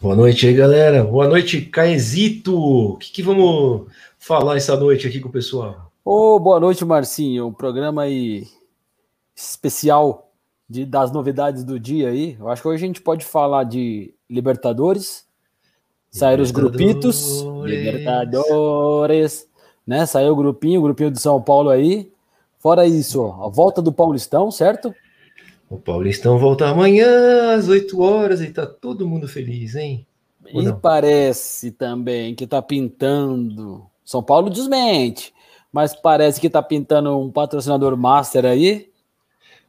Boa noite aí, galera. Boa noite, Caezito. O que, que vamos falar essa noite aqui com o pessoal? Ô, oh, boa noite, Marcinho. Um programa aí especial de, das novidades do dia aí. Eu acho que hoje a gente pode falar de Libertadores, sair os grupitos, Libertadores, né? Saiu o grupinho, o grupinho de São Paulo aí. Fora isso, ó, a volta do Paulistão, certo? O Paulistão volta amanhã às 8 horas e tá todo mundo feliz, hein? e parece também que tá pintando. São Paulo desmente, mas parece que tá pintando um patrocinador master aí.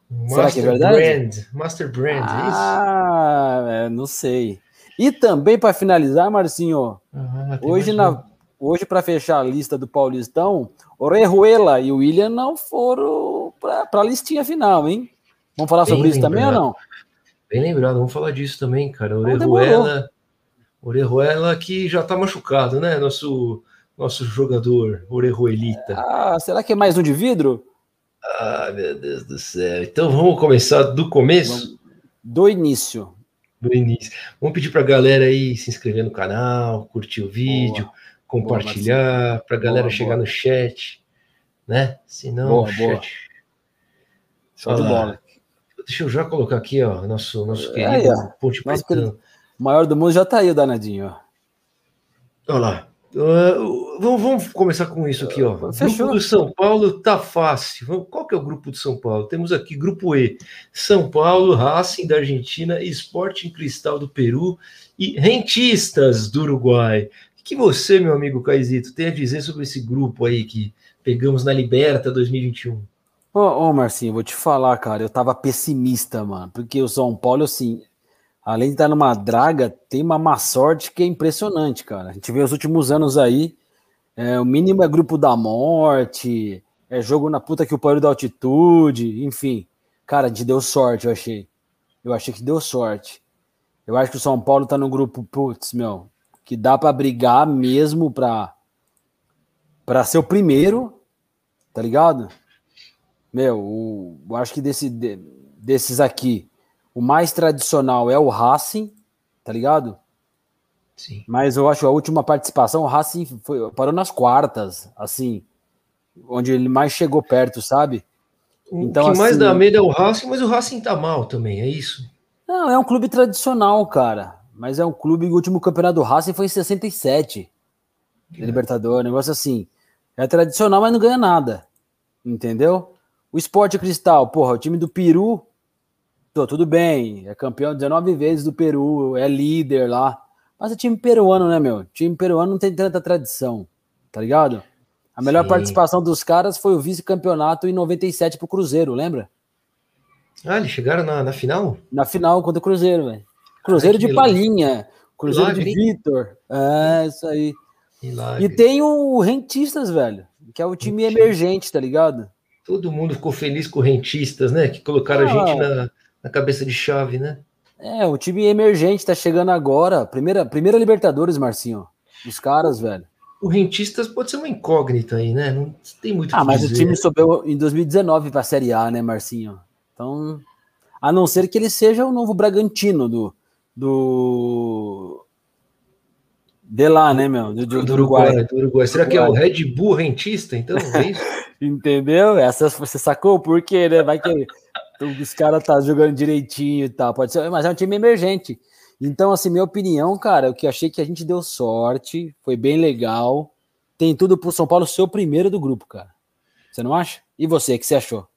Master Será que é verdade? Brand. Master Brand, ah, é isso? Ah, é, não sei. E também para finalizar, Marcinho, ah, hoje na hoje para fechar a lista do Paulistão, Orejuela e o William não foram para a listinha final, hein? Vamos falar Bem sobre lembrado. isso também ou não? Bem lembrado, vamos falar disso também, cara. Orejuela, Orejuela que já tá machucado, né? Nosso, nosso jogador Orejuelita. Ah, será que é mais um de vidro? Ah, meu Deus do céu. Então vamos começar do começo? Do início. Do início. Vamos pedir pra galera aí se inscrever no canal, curtir o vídeo, boa. compartilhar, para a galera boa, chegar boa. no chat, né? Senão, boa, chat... Show de bola. Deixa eu já colocar aqui, ó, nosso, nosso querido é, Ponte nosso querido, O maior do mundo já tá aí, o danadinho, ó. Olha lá. Uh, vamos, vamos, começar com isso aqui, ó. O grupo do São Paulo tá fácil. Qual que é o grupo do São Paulo? Temos aqui grupo E: São Paulo, Racing da Argentina, Sporting Cristal do Peru e Rentistas do Uruguai. O que você, meu amigo Caizito, tem a dizer sobre esse grupo aí que pegamos na Liberta 2021? Ô, Marcinho, vou te falar, cara, eu tava pessimista, mano, porque o São Paulo, assim, além de estar numa draga, tem uma má sorte que é impressionante, cara. A gente vê os últimos anos aí, é, o mínimo é grupo da morte, é jogo na puta que o pariu da altitude, enfim. Cara, a gente deu sorte, eu achei. Eu achei que deu sorte. Eu acho que o São Paulo tá no grupo, putz, meu, que dá para brigar mesmo pra, pra ser o primeiro, tá ligado? Meu, o, eu acho que desse, de, desses aqui, o mais tradicional é o Racing, tá ligado? Sim. Mas eu acho que a última participação, o Racing foi, parou nas quartas, assim, onde ele mais chegou perto, sabe? Então, o que assim, mais dá medo é o Racing, mas o Racing tá mal também, é isso? Não, é um clube tradicional, cara. Mas é um clube, o último campeonato do Racing foi em 67. É. Libertador, negócio assim. É tradicional, mas não ganha nada. Entendeu? O Esporte Cristal, porra, o time do Peru, tô, tudo bem, é campeão 19 vezes do Peru, é líder lá. Mas é time peruano, né, meu? O time peruano não tem tanta tradição, tá ligado? A melhor Sim. participação dos caras foi o vice-campeonato em 97 pro Cruzeiro, lembra? Ah, eles chegaram na, na final? Na final contra o Cruzeiro, velho. Cruzeiro Ai, de Palinha, Cruzeiro Milagre. de Vitor. É, isso aí. Milagre. E tem o Rentistas, velho, que é o time emergente, tá ligado? Todo mundo ficou feliz com rentistas, né? Que colocaram ah, a gente na, na cabeça de chave, né? É, o time emergente tá chegando agora. Primeira, primeira Libertadores, Marcinho. Os caras, velho. O Rentistas pode ser uma incógnita aí, né? Não tem muito Ah, mas dizer. o time subiu em 2019 para a Série A, né, Marcinho? Então, a não ser que ele seja o novo Bragantino do. do... De lá, né, meu? Do, do, do Uruguai. Do Uruguai. Será que é o Red Bull Rentista, então? É isso? Entendeu? Essa você sacou por quê, né? Vai que os caras tá jogando direitinho e tal. Pode ser, mas é um time emergente. Então, assim, minha opinião, cara, o que achei que a gente deu sorte, foi bem legal. Tem tudo pro São Paulo ser o primeiro do grupo, cara. Você não acha? E você, o que você achou?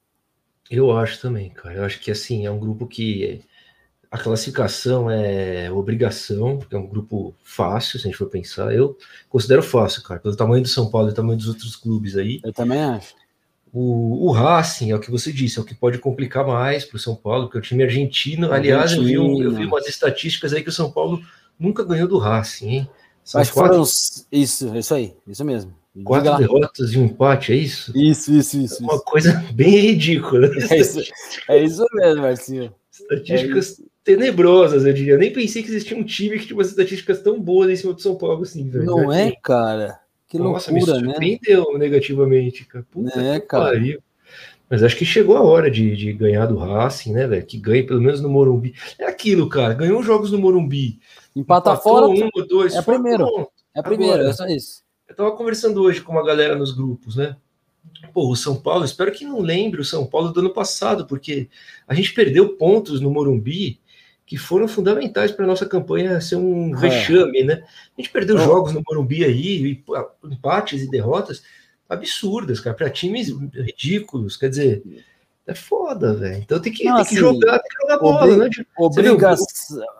Eu acho também, cara. Eu acho que assim, é um grupo que a classificação é obrigação, porque é um grupo fácil, se a gente for pensar. Eu considero fácil, cara, pelo tamanho do São Paulo e o tamanho dos outros clubes aí. Eu também acho. O, o Racing, é o que você disse, é o que pode complicar mais para o São Paulo, porque é o time argentino. Aliás, eu vi, eu vi umas estatísticas aí que o São Paulo nunca ganhou do Racing, hein? São Acho quatro... foram isso, isso aí, isso mesmo. Quatro derrotas e um empate, é isso? Isso, isso, isso. É uma isso. coisa bem ridícula. É isso, é isso mesmo, Marcinho. Estatísticas é tenebrosas, eu diria. Eu nem pensei que existia um time que tinha umas estatísticas tão boas em cima do São Paulo assim, velho. Não é, cara? Que Nossa, loucura, me surpreendeu né? negativamente, cara. Puta é, cara. Pariu. Mas acho que chegou a hora de, de ganhar do Racing, né, velho? Que ganhe pelo menos no Morumbi. É aquilo, cara. Ganhou jogos no Morumbi. Empata fora. Um, dois. É primeiro. Pronto. É primeiro, Agora, é só isso. Eu tava conversando hoje com uma galera nos grupos, né? Pô, o São Paulo, espero que não lembre o São Paulo do ano passado, porque a gente perdeu pontos no Morumbi que foram fundamentais para nossa campanha ser um é. vexame, né? A gente perdeu é. jogos no Morumbi aí, empates e derrotas absurdas, cara, para times ridículos. Quer dizer, é foda, velho. Então tem que, Não, tem que assim, jogar, tem que jogar bola, né? Obriga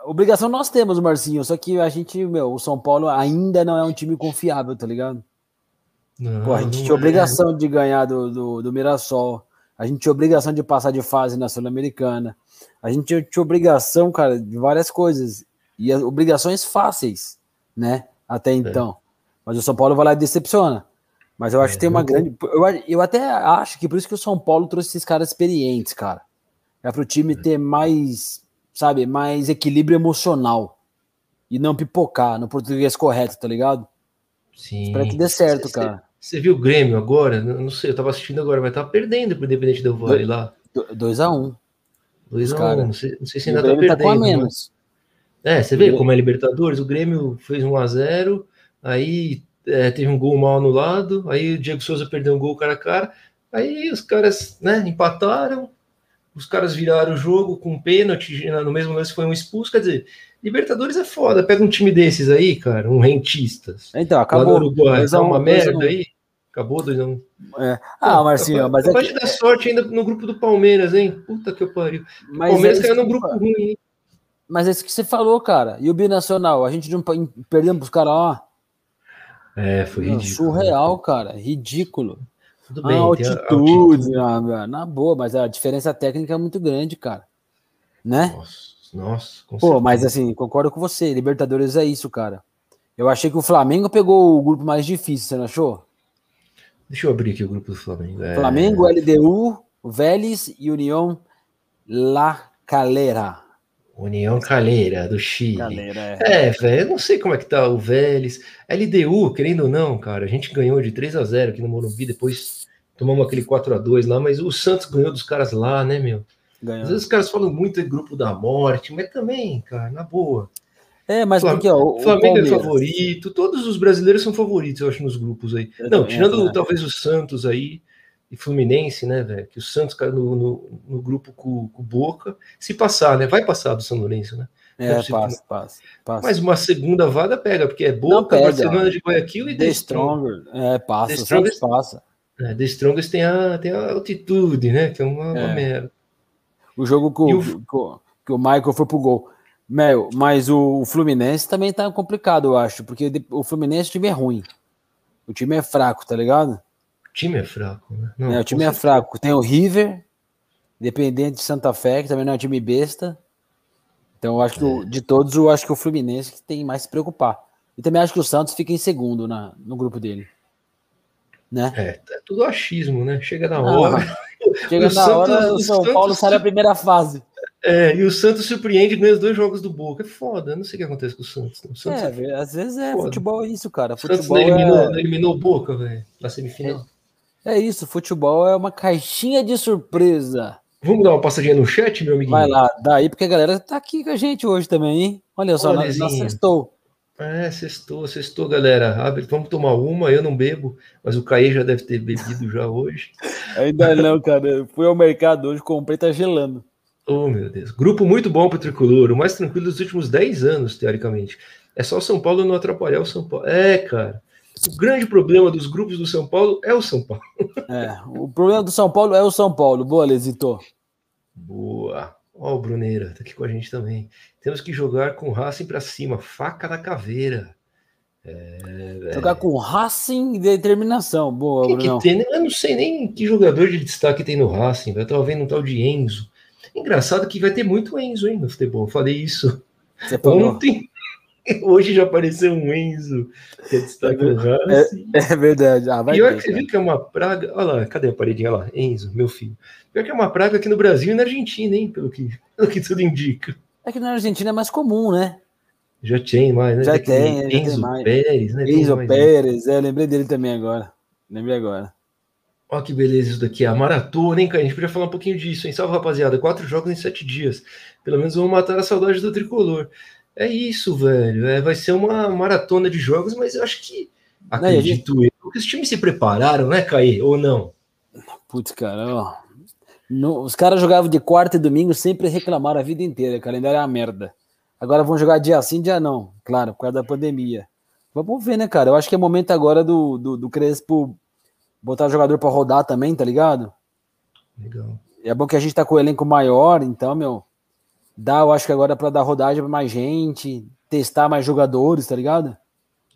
obrigação nós temos, Marcinho, só que a gente, meu, o São Paulo ainda não é um time confiável, tá ligado? Não, Pô, a gente tinha é. obrigação de ganhar do, do, do Mirassol, a gente tinha obrigação de passar de fase na Sul-Americana, a gente tinha, tinha obrigação, cara, de várias coisas, e obrigações fáceis, né? Até é. então. É. Mas o São Paulo vai lá e decepciona. Mas eu acho é, que tem uma eu... grande. Eu, eu até acho que por isso que o São Paulo trouxe esses caras experientes, cara. É para o time ter mais, sabe, mais equilíbrio emocional. E não pipocar no português correto, tá ligado? Sim. Espero que dê certo, cê, cara. Você viu o Grêmio agora? Não sei, eu tava assistindo agora, mas tava perdendo pro Independente do Vale lá. 2x1. 2x1. Um. Não, sei, não sei se ainda tá perdendo. Tá com a menos. Mas... É, você vê como é Libertadores, o Grêmio fez 1x0, aí é, teve um gol mal anulado, aí o Diego Souza perdeu um gol cara a cara, aí os caras né, empataram, os caras viraram o jogo com um pênalti, no mesmo lance foi um expulso, quer dizer, Libertadores é foda, pega um time desses aí, cara, um rentistas. Então, acabou. Uruguai, tá uma merda aí. Acabou dois um. É. Ah, Marcinho, mas é pode que... dar sorte ainda no grupo do Palmeiras, hein? Puta que eu pariu. O mas Palmeiras é caiu num grupo ruim, hein? Mas é isso que você falou, cara. E o Binacional? A gente não perdemos pros caras lá. É, foi ridículo. Surreal, cara. Ridículo. Tudo bem. A altitude, altitude. Na, na, boa, mas a diferença técnica é muito grande, cara. Né? Nossa, nossa. Pô, certeza. mas assim, concordo com você. Libertadores é isso, cara. Eu achei que o Flamengo pegou o grupo mais difícil, você não achou? Deixa eu abrir aqui o grupo do Flamengo. É... Flamengo, LDU, Vélez e União La Calera. União Calheira, do Chile. Calheira, é, é velho, eu não sei como é que tá o Vélez. LDU, querendo ou não, cara, a gente ganhou de 3 a 0 aqui no Morumbi, depois tomamos aquele 4 a 2 lá, mas o Santos ganhou dos caras lá, né, meu? Ganhou. Às vezes os caras falam muito de grupo da morte, mas também, cara, na boa. É, mas porque ó, o Flamengo é favorito, todos os brasileiros são favoritos, eu acho, nos grupos aí. Eu não, tirando talvez o Santos aí, e Fluminense, né, velho? Que o Santos caiu no, no, no, grupo com o Boca. Se passar, né? Vai passar do São Lourenço, né? É, é passa, passa, passa. Mas uma segunda vaga pega, porque é Boca, Barcelona de Guayaquil e The, The Stronger. Stronger. É, passa, The Strongest, passa. É, The Strongest tem a, tem a altitude, né? Que é uma, é. uma merda. O jogo que o, o, que o Michael foi pro gol. Mel, mas o, o Fluminense também tá complicado, eu acho, porque o Fluminense o time é ruim. O time é fraco, tá ligado? Time é fraco, né? Não, é, o time é fraco. Tem o River, Independente de Santa Fé, que também não é um time besta. Então, eu acho que é. de todos, eu acho que o Fluminense tem mais se preocupar. E também acho que o Santos fica em segundo na, no grupo dele. Né? É, é tudo achismo, né? Chega na hora. Chega na Santos, hora, o São Santos, Paulo sai na primeira fase. É, e o Santos surpreende ganha os dois jogos do Boca. É foda, não sei o que acontece com o Santos. O Santos é, é às vezes é foda. futebol é isso, cara. Futebol o Santos eliminou, é... eliminou o Boca, velho, na semifinal. É isso, futebol é uma caixinha de surpresa. Vamos dar uma passadinha no chat, meu amiguinho? Vai lá, daí, porque a galera tá aqui com a gente hoje também, hein? Olha só, nós, sextou. É, sextou, sextou, galera. Vamos tomar uma, eu não bebo, mas o Caê já deve ter bebido já hoje. Ainda não, cara. Eu fui ao mercado hoje, comprei, tá gelando. Oh, meu Deus. Grupo muito bom para o Tricolor, o mais tranquilo dos últimos 10 anos, teoricamente. É só o São Paulo não atrapalhar o São Paulo. É, cara. O grande problema dos grupos do São Paulo é o São Paulo. É, o problema do São Paulo é o São Paulo. Boa, Lesito. Boa. Ó, o Bruneira, tá aqui com a gente também. Temos que jogar com Racing para cima, faca da caveira. É, jogar com Racing e determinação. Boa, que Que tem? Eu não sei nem que jogador de destaque tem no Racing. Eu tava vendo um tal de Enzo. Engraçado que vai ter muito Enzo, hein, no futebol. Eu falei isso Você ontem. Hoje já apareceu um Enzo, que é destaque é, é, verdade. Ah, Pior ter, que você viu que é uma praga. Olha lá, cadê a paredinha? Olha lá, Enzo, meu filho. Pior que é uma praga aqui no Brasil e na Argentina, hein? Pelo que, pelo que tudo indica. É que na Argentina é mais comum, né? Já tem mais, né? Já, já tem, tem, Enzo mais. Pérez, né? Enzo Pérez, é, lembrei dele também agora. Lembrei agora. Olha que beleza isso daqui, a maratona, hein, cara? A gente podia falar um pouquinho disso, hein? Salve, rapaziada. Quatro jogos em sete dias. Pelo menos vão matar a saudade do tricolor. É isso, velho. É, vai ser uma maratona de jogos, mas eu acho que. Acredito não, eu. Que os times se prepararam, né, Caí? Ou não? Putz, cara, ó. No, os caras jogavam de quarta e domingo, sempre reclamaram a vida inteira. O calendário é uma merda. Agora vão jogar dia sim, dia não. Claro, por causa da pandemia. Vamos ver, né, cara? Eu acho que é momento agora do, do, do Crespo botar o jogador para rodar também, tá ligado? Legal. É bom que a gente tá com o elenco maior, então, meu, dá, eu acho que agora para dar rodagem pra mais gente, testar mais jogadores, tá ligado?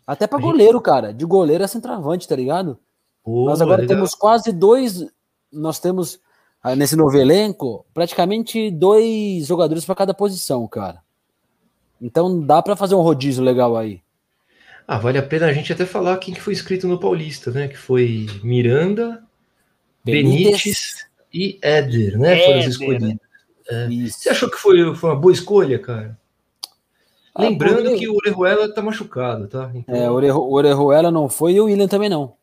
Até para goleiro, cara. De goleiro é centroavante, tá ligado? Pô, Nós agora legal. temos quase dois. Nós temos ah, nesse novo elenco praticamente dois jogadores para cada posição, cara. Então dá para fazer um rodízio legal aí. Ah, vale a pena a gente até falar quem que foi escrito no Paulista, né? Que foi Miranda, Benítez, Benítez e Éder, né? Éder. Foram os escolhidos. É. Você achou que foi, foi uma boa escolha, cara? Ah, Lembrando que o Orejuela tá machucado, tá? Então... É, o Orejuela não foi e o William também não.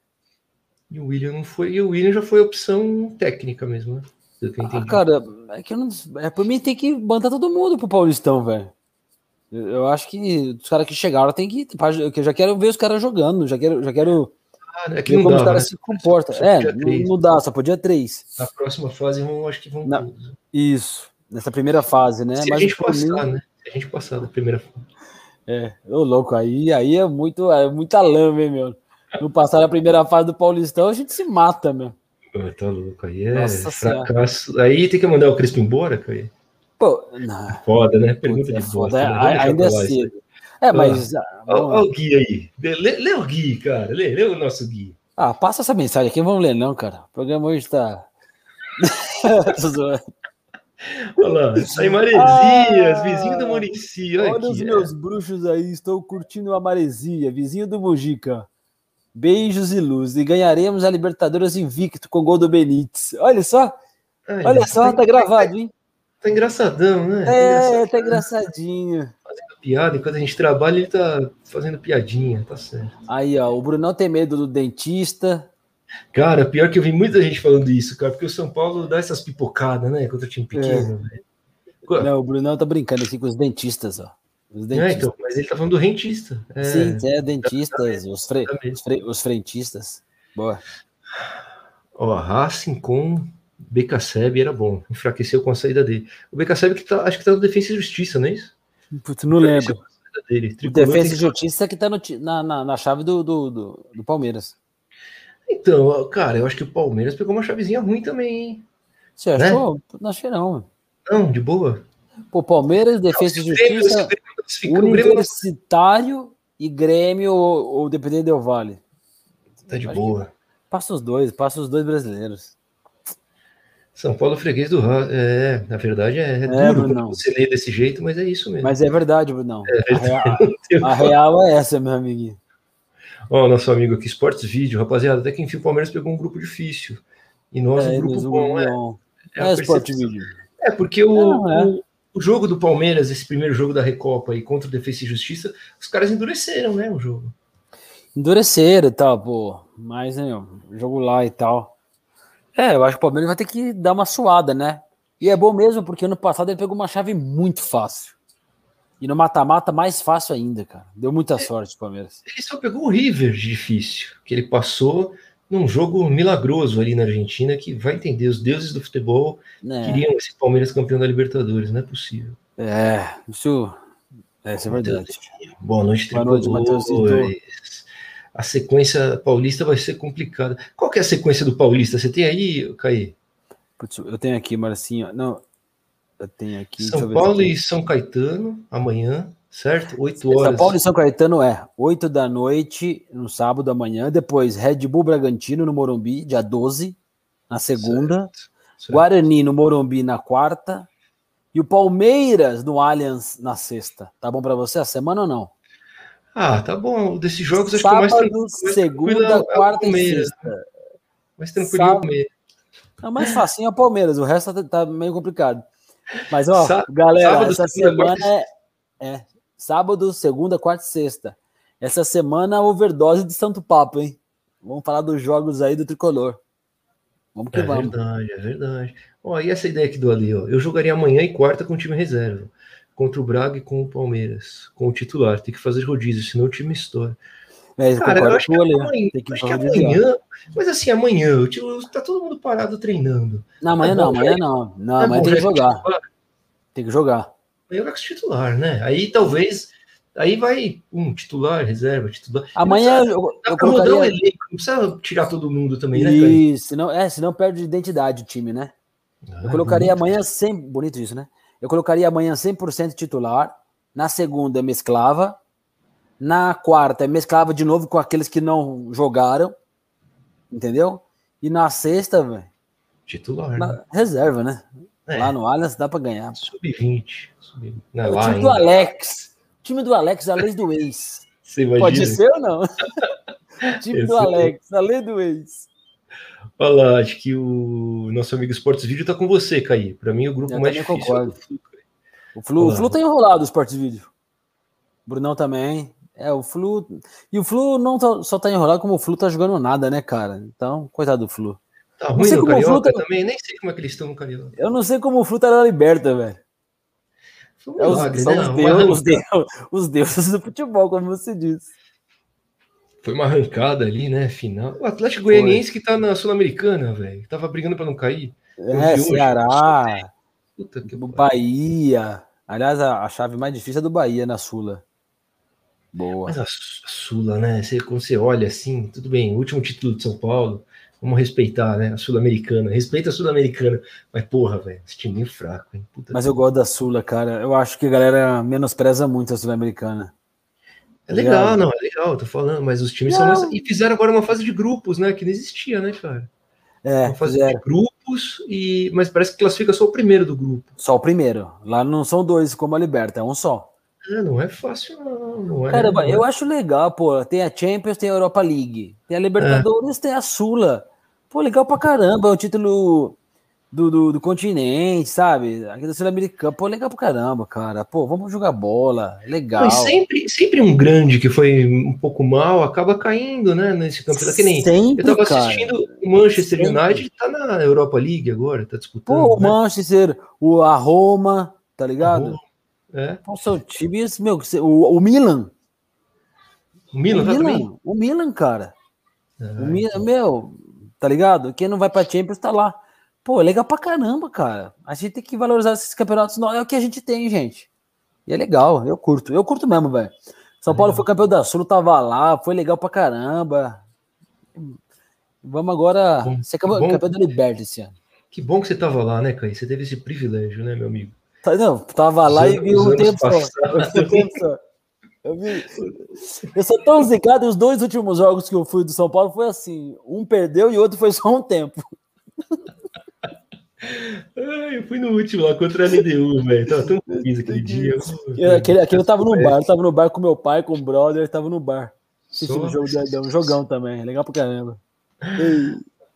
E o William não foi, e o William já foi opção técnica mesmo, né? Ah, cara, é que eu não. É, por mim tem que mandar todo mundo pro Paulistão, velho. Eu acho que os caras que chegaram tem que. Eu já quero ver os caras jogando, já quero, já quero ah, é ver como dá, os caras né? se comportam. É, não, não, dá, só podia três. Na próxima fase, vão, acho que vão. Na, isso, nessa primeira fase, né? Se Mas a gente passar, mim... né? Se a gente passar da primeira fase. É, ô louco, aí, aí é muito, é muita lama, hein, meu? No passar a primeira fase do Paulistão, a gente se mata, meu. tá louco, aí é Nossa fracasso. Senhora. Aí tem que mandar o Crespo embora, cara. Pô, não. Foda, né? Pergunta de foda. Né? Ainda é cedo. É, mas. Olha o Gui aí. Lê, lê, o Gui, cara. Lê, lê o nosso Gui. Ah, passa essa mensagem aqui, vamos ler, não, cara. O programa hoje tá. Olha lá, tá em Maresias, ah, vizinho do Murici. Olha, olha os é. meus bruxos aí, estou curtindo a Maresia, vizinho do Mujica. Beijos e luz. E ganharemos a Libertadores invicto com gol do Benítez. Olha só. Ai, olha só, tá gravado, hein? Tá engraçadão, né? É, tá engraçadinho. Fazendo piada, enquanto a gente trabalha, ele tá fazendo piadinha, tá certo. Aí, ó, o Brunão tem medo do dentista. Cara, pior que eu vi muita gente falando isso, cara, porque o São Paulo dá essas pipocadas, né? Contra o time pequeno, é. Não, o Brunão tá brincando aqui com os dentistas, ó. Os dentistas. É, então, mas ele tá falando do rentista. É... Sim, é, dentistas, os, fre... os, fre... os frentistas. Boa. Ó, Racing com BKSEB era bom, enfraqueceu com a saída dele. O BKSEB que tá, acho que tá no Defesa e Justiça, não é isso? Putz, não lembro. Dele. O Defesa e Justiça que tá no, na, na, na, chave do, do, do, do, Palmeiras. Então, cara, eu acho que o Palmeiras pegou uma chavezinha ruim também, hein? Você achou? Né? Não achei não. Não, de boa. Pô, Palmeiras, Defesa e Justiça, Universitário e Grêmio ou, ou Dependente Del Vale. Tá de boa. Passa os dois, passa os dois brasileiros. São Paulo freguês do É, na verdade é, é duro Brunão. você ler desse jeito, mas é isso mesmo. Mas é verdade, Brunão. É, a, real, a real é essa, meu amiguinho. Ó, nosso amigo aqui, Sports Vídeo, rapaziada, até que enfim o Palmeiras pegou um grupo difícil. E nós é, um grupo bom, é. É, é Sport Vídeo. É, porque o, é. o, o, jogo do Palmeiras, esse primeiro jogo da Recopa aí contra o Defesa e Justiça, os caras endureceram, né, o jogo. Endureceram e tal, pô. Mas, né, jogo lá e tal. É, eu acho que o Palmeiras vai ter que dar uma suada, né? E é bom mesmo, porque ano passado ele pegou uma chave muito fácil. E no mata-mata, mais fácil ainda, cara. Deu muita sorte o Palmeiras. Ele só pegou o River de difícil, que ele passou num jogo milagroso ali na Argentina, que vai entender, os deuses do futebol é. queriam esse Palmeiras campeão da Libertadores, não é possível. É, isso, é, isso é verdade. Boa noite, Boa noite, Matheus a sequência paulista vai ser complicada. Qual que é a sequência do paulista? Você tem aí, Caí? Putz, eu tenho aqui, Marcinho. Não, tenho aqui. São Paulo e São Caetano, amanhã, certo? 8 horas. São Paulo e São Caetano é 8 da noite, no sábado amanhã. Depois, Red Bull Bragantino no Morumbi, dia 12, na segunda. Certo, certo. Guarani no Morumbi na quarta. E o Palmeiras no Allianz na sexta. Tá bom para você a semana ou não? Ah, tá bom. Desses jogos acho Sábado, que é mais tranquilo. Segunda, é quarta e sexta. Mais tranquilo é o Palmeiras. É mais facinho é o Palmeiras, o resto tá, tá meio complicado. Mas, ó, Sá galera, sábado, essa semana é, é, sábado, segunda, quarta e sexta. Essa semana, overdose de Santo Papo, hein? Vamos falar dos jogos aí do tricolor. Vamos que é vamos. É verdade, é verdade. Ó, e essa ideia aqui do Ali, ó. Eu jogaria amanhã e quarta com o time reserva. Contra o Braga e com o Palmeiras. Com o titular. Tem que fazer rodízio, senão o time estoura. É, Cara, eu acho que, amanhã, tem que, acho que amanhã, mas assim, amanhã, o time, tá todo mundo parado treinando. Não, amanhã é não, amanhã não. Não, amanhã tem que jogar. Tem que jogar. Amanhã vai com titular, né? Aí talvez, aí vai um titular, reserva, titular. Amanhã eu, eu, eu colocaria... mudar o elenco, não precisa tirar todo mundo também, né? Isso, senão, é, senão perde identidade o time, né? Ah, eu colocaria bonito. amanhã sem, bonito isso, né? Eu colocaria amanhã 100% titular, na segunda mesclava, na quarta, mesclava de novo com aqueles que não jogaram. Entendeu? E na sexta, velho. Titular. Na, né? Reserva, né? É. Lá no Allianz dá pra ganhar. Sub-20. Sub o time ainda. do Alex. O time do Alex, a lei do ex. Pode ser ou não? time Esse do Alex, a lei do ex. Olha lá, acho que o nosso amigo Esportes Vídeo tá com você, Caí. Para mim, o grupo Eu mais difícil. Concordo. É o Flu, o Flu tá enrolado, o Esportes Vídeo. Brunão também. É, o Flu. E o Flu não tá, só tá enrolado como o Flu tá jogando nada, né, cara? Então, coitado do Flu. Tá ruim no Carioca tá... também, nem sei como é que eles estão no Carioca. Eu não sei como o Flu tá na liberta, velho. Um é os, milagre, né? os, deus, os, deus, os deuses do futebol, como você disse. Foi uma arrancada ali, né? Final. O Atlético Foi. Goianiense que tá na Sul-Americana, velho. Tava brigando para não cair. É, Ceará. Puta que Bahia. Aliás, a, a, chave mais difícil é do Bahia na Sula. Boa. Mas a, Sula, né? Você, quando você olha assim, tudo bem, último título de São Paulo, vamos respeitar, né? A Sul-Americana. Respeita a Sul-Americana. Mas, porra, velho, esse time é fraco, hein? Puta Mas eu gosto da Sula, cara. Eu acho que a galera menospreza muito a Sul-Americana. É legal, não, é legal, tô falando, mas os times não. são. E fizeram agora uma fase de grupos, né? Que não existia, né, cara? É, uma fase fizeram. de grupos, e... mas parece que classifica só o primeiro do grupo. Só o primeiro. Lá não são dois como a Liberta, é um só. É, não é fácil, não. não é, Cara, não eu é. acho legal, pô. Tem a Champions, tem a Europa League. Tem a Libertadores, é. tem a Sula. Pô, legal pra caramba. É o título do, do, do continente, sabe? Aqui da Sul-Americana. Pô, legal pra caramba, cara. Pô, vamos jogar bola. Legal. sempre, sempre um grande que foi um pouco mal acaba caindo, né? Nesse campeonato. Que nem sempre, eu tava assistindo o Manchester sempre. United, tá na Europa League agora, tá disputando. Pô, o né? Manchester, o, a Roma, tá ligado? É. São times, meu, o, o Milan. O Milan, o tá Milan, o Milan, cara. É, o Milan, então. meu, tá ligado? Quem não vai pra Champions tá lá. Pô, é legal pra caramba, cara. A gente tem que valorizar esses campeonatos. Não, é o que a gente tem, gente. E é legal, eu curto. Eu curto mesmo, velho. São Paulo é. foi campeão da Sul, tava lá, foi legal pra caramba. Vamos agora bom, ser campeão, campeão da Liberty esse ano. Que bom que você tava lá, né, Caí? Você teve esse privilégio, né, meu amigo? Tá, não, tava lá e vi um tempo só. Eu, vi. eu sou tão zicado, os dois últimos jogos que eu fui do São Paulo foi assim: um perdeu e outro foi só um tempo. eu fui no último lá contra a LDU, velho. Tava tão feliz aquele dia. Aquele, aquele eu tava no bar, eu tava no bar com meu pai, com o brother, tava no bar. Assistindo jogo de um jogão também, legal pra caramba.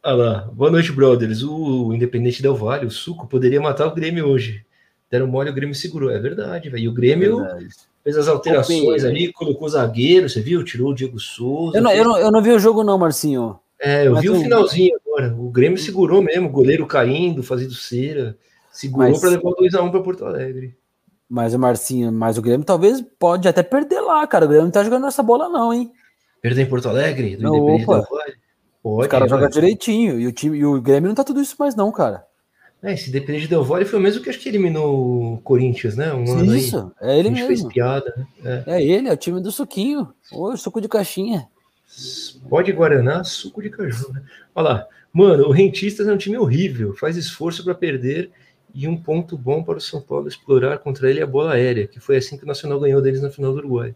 Olha lá, boa noite, brothers. O Independente Del Vale, o Suco, poderia matar o Grêmio hoje deram mole, o Grêmio segurou. É verdade, velho. E o Grêmio é fez as alterações ali, colocou zagueiro, você viu? Tirou o Diego Souza. Eu não, eu não, eu não vi o jogo, não, Marcinho. É, eu Mas vi o finalzinho agora. O Grêmio segurou mesmo, goleiro caindo, fazendo cera. Segurou para levar 2x1 para Porto Alegre. Mas o Marcinho, mas o Grêmio talvez pode até perder lá, cara. O Grêmio não tá jogando essa bola, não, hein? Perder em Porto Alegre? Do não, opa. Pode, Os caras jogam direitinho. E o, time, e o Grêmio não tá tudo isso mais, não, cara. É, esse Independente Del Valle foi o mesmo que acho que eliminou o Corinthians, né? Um ano Isso, aí. é ele mesmo. fez piada. Né? É. é. ele, é o time do suquinho. Oi, suco de caixinha. Pode Guaraná, suco de caju, né? Olha lá. Mano, o Rentistas é um time horrível, faz esforço para perder e um ponto bom para o São Paulo explorar contra ele é a bola aérea, que foi assim que o Nacional ganhou deles na final do Uruguai.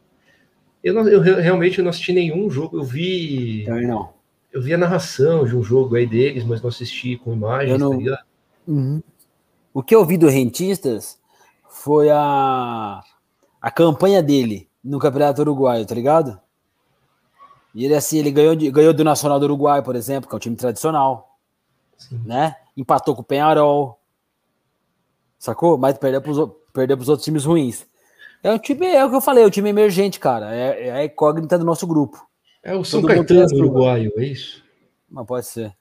Eu, não, eu realmente não assisti nenhum jogo, eu vi. Também não. Eu vi a narração de um jogo aí deles, mas não assisti com imagens, eu não, tá ligado? Uhum. O que eu vi do Rentistas foi a, a campanha dele no Campeonato Uruguaio, tá ligado? E ele assim, ele ganhou, ganhou do Nacional do Uruguai, por exemplo, que é um time tradicional. Sim. Né? Empatou com o Penharol. Sacou? Mas perdeu para os perdeu pros outros times ruins. É um time, é o que eu falei, é um time emergente, cara. É, é a incógnita do nosso grupo. É o São Todo Caetano uruguaio, é isso? Mas pode ser.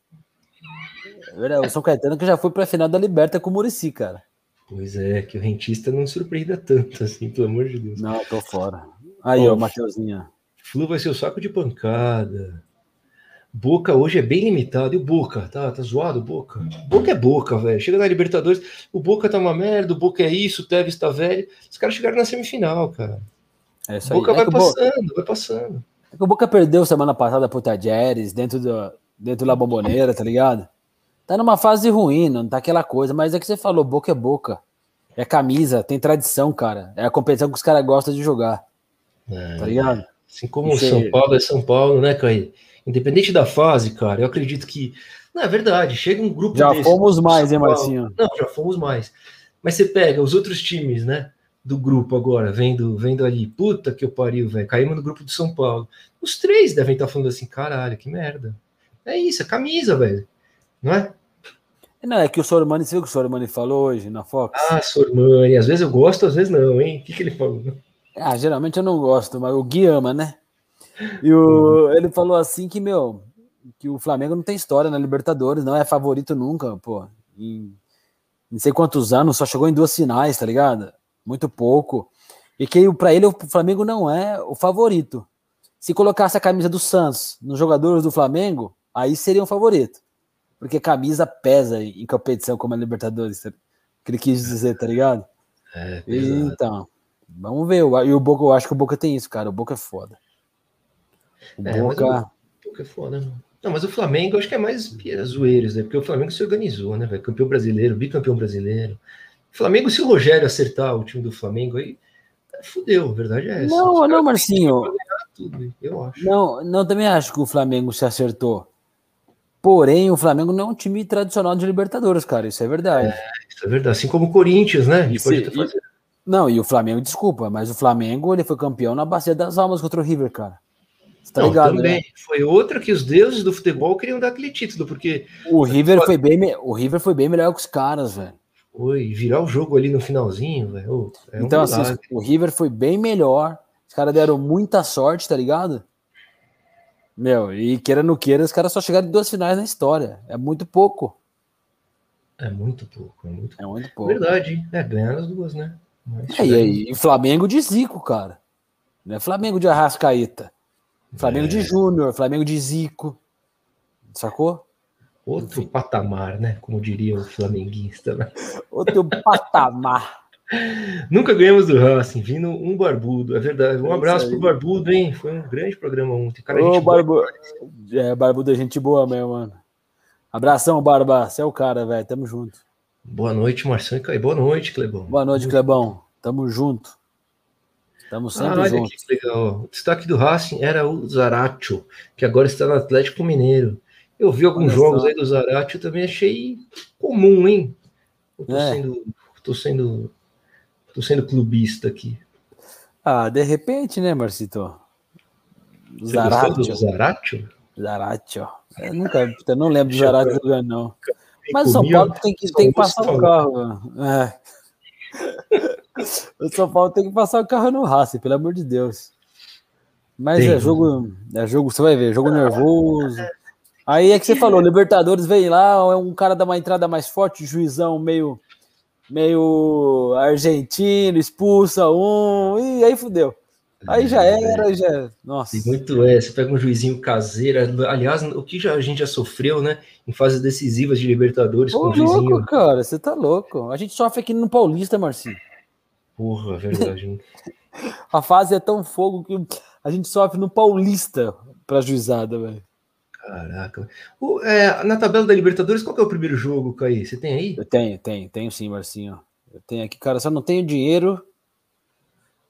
É o São Caetano que já foi para a final da Liberta com o Murici, cara. Pois é, que o rentista não surpreenda tanto assim, pelo amor de Deus. Não, tô fora. Aí, ó, Mateuzinha. Flu vai ser o saco de pancada. Boca hoje é bem limitado. E o Boca? Tá, tá zoado o Boca? Boca é Boca, velho. Chega na Libertadores, o Boca tá uma merda, o Boca é isso, o Tevez tá velho. Os caras chegaram na semifinal, cara. É isso aí. Boca é vai passando, vai passando. É que o Boca perdeu semana passada pro Tajeres, dentro, do, dentro da bomboneira, tá ligado? Tá numa fase ruim, não tá aquela coisa, mas é que você falou, Boca é Boca. É camisa, tem tradição, cara. É a competição que os caras gostam de jogar. É, tá ligado? Assim como o São Paulo é São Paulo, né, Caí? Independente da fase, cara, eu acredito que. Não, é verdade, chega um grupo. Já desse, fomos mais, hein, Marcinho? Não, já fomos mais. Mas você pega os outros times, né? Do grupo agora, vendo, vendo ali, puta que eu pariu, velho. Caímos no grupo de São Paulo. Os três devem estar falando assim, caralho, que merda. É isso, é camisa, velho. Não é? Não, é que o Sormani, você viu o que o Sormani falou hoje na Fox? Ah, Sormani, às vezes eu gosto, às vezes não, hein? O que, que ele falou? Ah, geralmente eu não gosto, mas o Gui ama, né? E o, ele falou assim que, meu, que o Flamengo não tem história na Libertadores, não é favorito nunca, pô. Em não sei quantos anos, só chegou em duas finais, tá ligado? Muito pouco. E que para ele o Flamengo não é o favorito. Se colocasse a camisa do Santos nos jogadores do Flamengo, aí seria um favorito. Porque camisa pesa em competição como a Libertadores, que ele quis dizer, tá ligado? É, então, vamos ver. E o Boca, eu acho que o Boca tem isso, cara. O Boca é foda. O é, Boca... o Boca é foda, né? Não, mas o Flamengo eu acho que é mais zoeiros, né? Porque o Flamengo se organizou, né? Campeão brasileiro, bicampeão brasileiro. O Flamengo, se o Rogério acertar o time do Flamengo aí, fudeu, a verdade é essa. Não, não, Marcinho. Tudo, eu acho. Não, não, também acho que o Flamengo se acertou. Porém, o Flamengo não é um time tradicional de Libertadores, cara. Isso é verdade. É, isso é verdade. Assim como o Corinthians, né? Não, e o Flamengo, desculpa, mas o Flamengo ele foi campeão na Bacia das Almas contra o River, cara. Você tá não, ligado, também. Né? Foi outra que os deuses do futebol queriam dar aquele título, porque. O River foi bem, o River foi bem melhor que os caras, velho. Foi, virar o jogo ali no finalzinho, velho. É então, um assim, o River foi bem melhor. Os caras deram muita sorte, tá ligado? Meu, e queira no queira, os caras só chegaram em duas finais na história. É muito pouco. É muito pouco, é muito, é muito pouco. Verdade, é, ganhar as duas, né? É, e aí, e Flamengo de Zico, cara. Não é Flamengo de Arrascaeta. Flamengo é. de Júnior, Flamengo de Zico. Sacou? Outro Enfim. patamar, né? Como diria o flamenguista. Né? Outro patamar. Nunca ganhamos do Racing, vindo um barbudo, é verdade. Um é abraço pro Barbudo, hein? Foi um grande programa ontem. Cara, Ô, Barbu... É, Barbudo é gente boa mesmo, mano. Abração, Barba. Você é o cara, velho. Tamo junto. Boa noite, Marcelo e Caio. Boa noite, Clebão. Boa noite, Clebão. Tamo junto. Tamo sempre ah, junto. Que legal. O destaque do Racing era o Zaratio, que agora está no Atlético Mineiro. Eu vi alguns Olha jogos só. aí do Zaratio, também achei comum, hein? Eu tô, é. sendo, tô sendo tô sendo clubista aqui. Ah, de repente, né, Marcito? Zaratio. Zaratio? Zaratio. Eu nunca, eu não lembro do Zaratio jogando, não. Mas o São Paulo tem que, tem que passar o carro. É. O São Paulo tem que passar o carro no Racing, pelo amor de Deus. Mas tem. é jogo, é jogo, você vai ver, jogo nervoso. Aí é que você falou, Libertadores vem lá, é um cara dá uma entrada mais forte, juizão meio meio argentino, expulsa um, e aí fudeu. Aí já é, era, já. Nossa. Tem muito é. Você pega um juizinho caseiro. Aliás, o que já, a gente já sofreu, né? Em fases decisivas de Libertadores Ô, com o juizinho. louco, cara, você tá louco. A gente sofre aqui no Paulista, Marcinho. Porra, verdade. a fase é tão fogo que a gente sofre no Paulista pra juizada, velho. Caraca. O, é, na tabela da Libertadores, qual é o primeiro jogo, Caí? Você tem aí? Eu tenho, tenho, tenho sim, Marcinho. Eu tenho aqui, cara, só não tenho dinheiro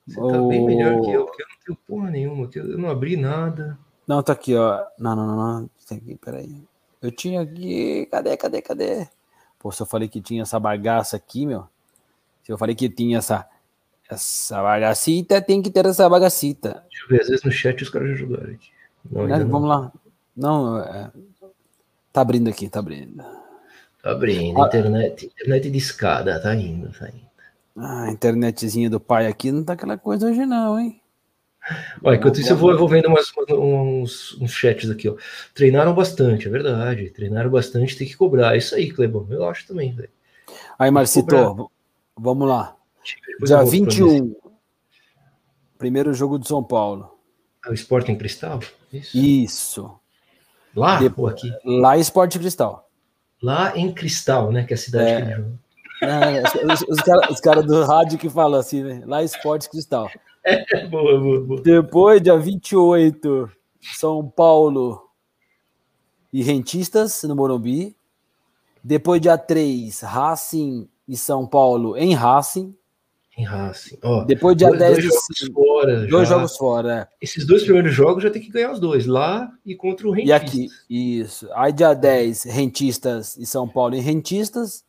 você tá bem melhor que eu, porque eu não tenho porra nenhuma, eu não abri nada. Não, tá aqui, ó. Não, não, não, não. Tem aqui, peraí. Eu tinha aqui. Cadê, cadê, cadê? Pô, se eu falei que tinha essa bagaça aqui, meu. Se eu falei que tinha essa. Essa bagacita, tem que ter essa bagacita. Deixa eu ver, às vezes no chat os caras já ajudaram aqui. Não, não, vamos lá. Não, é... tá abrindo aqui, tá abrindo. Tá abrindo, ah. internet, internet de escada, tá indo, tá indo. Ah, a internetzinha do pai aqui não tá aquela coisa hoje, não, hein? Olha, enquanto isso, eu vou, eu vou vendo umas, uns, uns chats aqui, ó. Treinaram bastante, é verdade. Treinaram bastante, tem que cobrar. É isso aí, Clebão. Eu acho também, velho. Aí, Marcito, vamos lá. Dia 21. Primeiro jogo de São Paulo. É o Sporting Cristal? Isso. Isso. Lá ou aqui? Lá Esporte Cristal. Lá em Cristal, né? Que é a cidade é... que ele joga. É, os, os caras cara do rádio que falam assim, né? Lá Esporte Cristal. É, boa, boa, boa. Depois, dia 28, São Paulo e Rentistas no Morumbi. Depois, dia 3, Racing e São Paulo em Racing. Em Racing. Ó, Depois, dia dois, 10 dois jogos fora. Dois já. jogos fora, é. Esses dois primeiros jogos já tem que ganhar os dois, lá e contra o Rentistas. E aqui, isso. Aí, dia 10, Rentistas e São Paulo em Rentistas.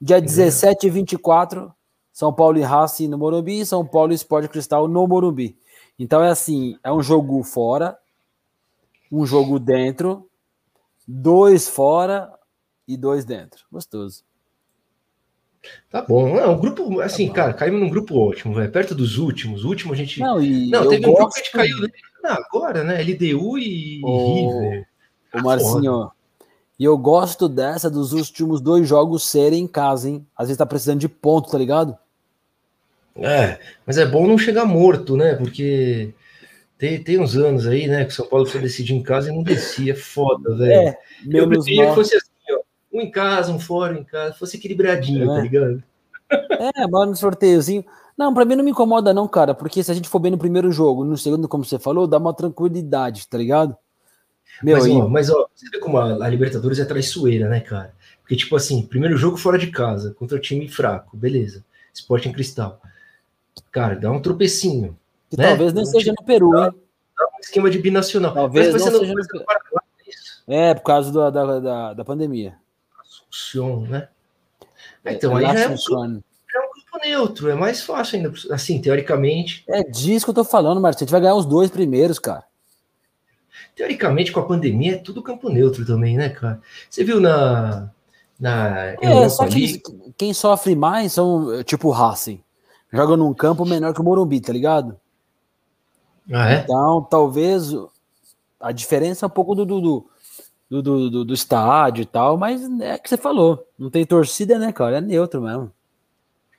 Dia 17 é. e 24, São Paulo e Racing no Morumbi e São Paulo e Esporte Cristal no Morumbi. Então é assim, é um jogo fora, um jogo dentro, dois fora e dois dentro. Gostoso. Tá bom. É um grupo, assim, tá cara, caímos num grupo ótimo, velho. Perto dos últimos. O último a gente. Não, e não teve um grupo que a gente caiu. Não, agora, né? LDU e o... River. O Marcinho, e eu gosto dessa dos últimos dois jogos serem em casa, hein? Às vezes tá precisando de ponto, tá ligado? É, mas é bom não chegar morto, né? Porque tem, tem uns anos aí, né, que o São Paulo foi decidir em casa e não descia. É foda, velho. É, menos eu preferia que fosse assim, ó. Um em casa, um fora, um em casa, fosse equilibradinho, é. tá ligado? É, bora no sorteiozinho. Não, pra mim não me incomoda, não, cara, porque se a gente for bem no primeiro jogo, no segundo, como você falou, dá uma tranquilidade, tá ligado? Meu, mas, ó, mas, ó, você vê como a, a, Libertadores é traiçoeira, né, cara? Porque, tipo assim, primeiro jogo fora de casa, contra o time fraco, beleza. Esporte em cristal. Cara, dá um tropecinho. E né? talvez nem seja no Peru, hein? Dá um esquema de binacional. Talvez não seja no Peru. É, por causa do, da, da, da pandemia. Assunção, né? É, então, aí já é, um grupo, é um grupo neutro, é mais fácil ainda, assim, teoricamente. É disso que eu tô falando, Marcelo. A gente vai ganhar os dois primeiros, cara. Teoricamente, com a pandemia, é tudo campo neutro também, né, cara? Você viu na. na é, só que quem sofre mais são, tipo, o Racing. Joga num campo menor que o Morumbi, tá ligado? Ah, é? Então, talvez a diferença é um pouco do, do, do, do, do, estádio e tal, mas é que você falou. Não tem torcida, né, cara? É neutro mesmo.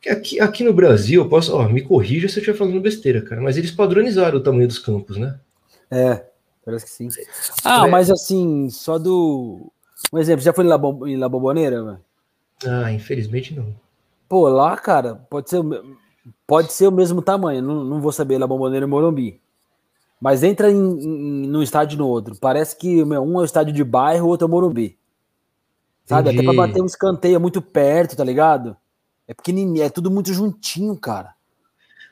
Aqui, aqui no Brasil, eu posso. Ó, me corrija se eu estiver falando besteira, cara, mas eles padronizaram o tamanho dos campos, né? É. Parece que sim. Ah, é. mas assim, só do. Um exemplo, já foi em La, Bom... em La Bombonera, velho? Ah, infelizmente não. Pô, lá, cara, pode ser, pode ser o mesmo tamanho. Não, não vou saber La Bombonera e Morumbi. Mas entra em, em, num estádio no outro. Parece que meu, um é o estádio de bairro, o outro é o Morumbi. Sabe? Entendi. Até pra bater um escanteio muito perto, tá ligado? É pequenininho, é tudo muito juntinho, cara.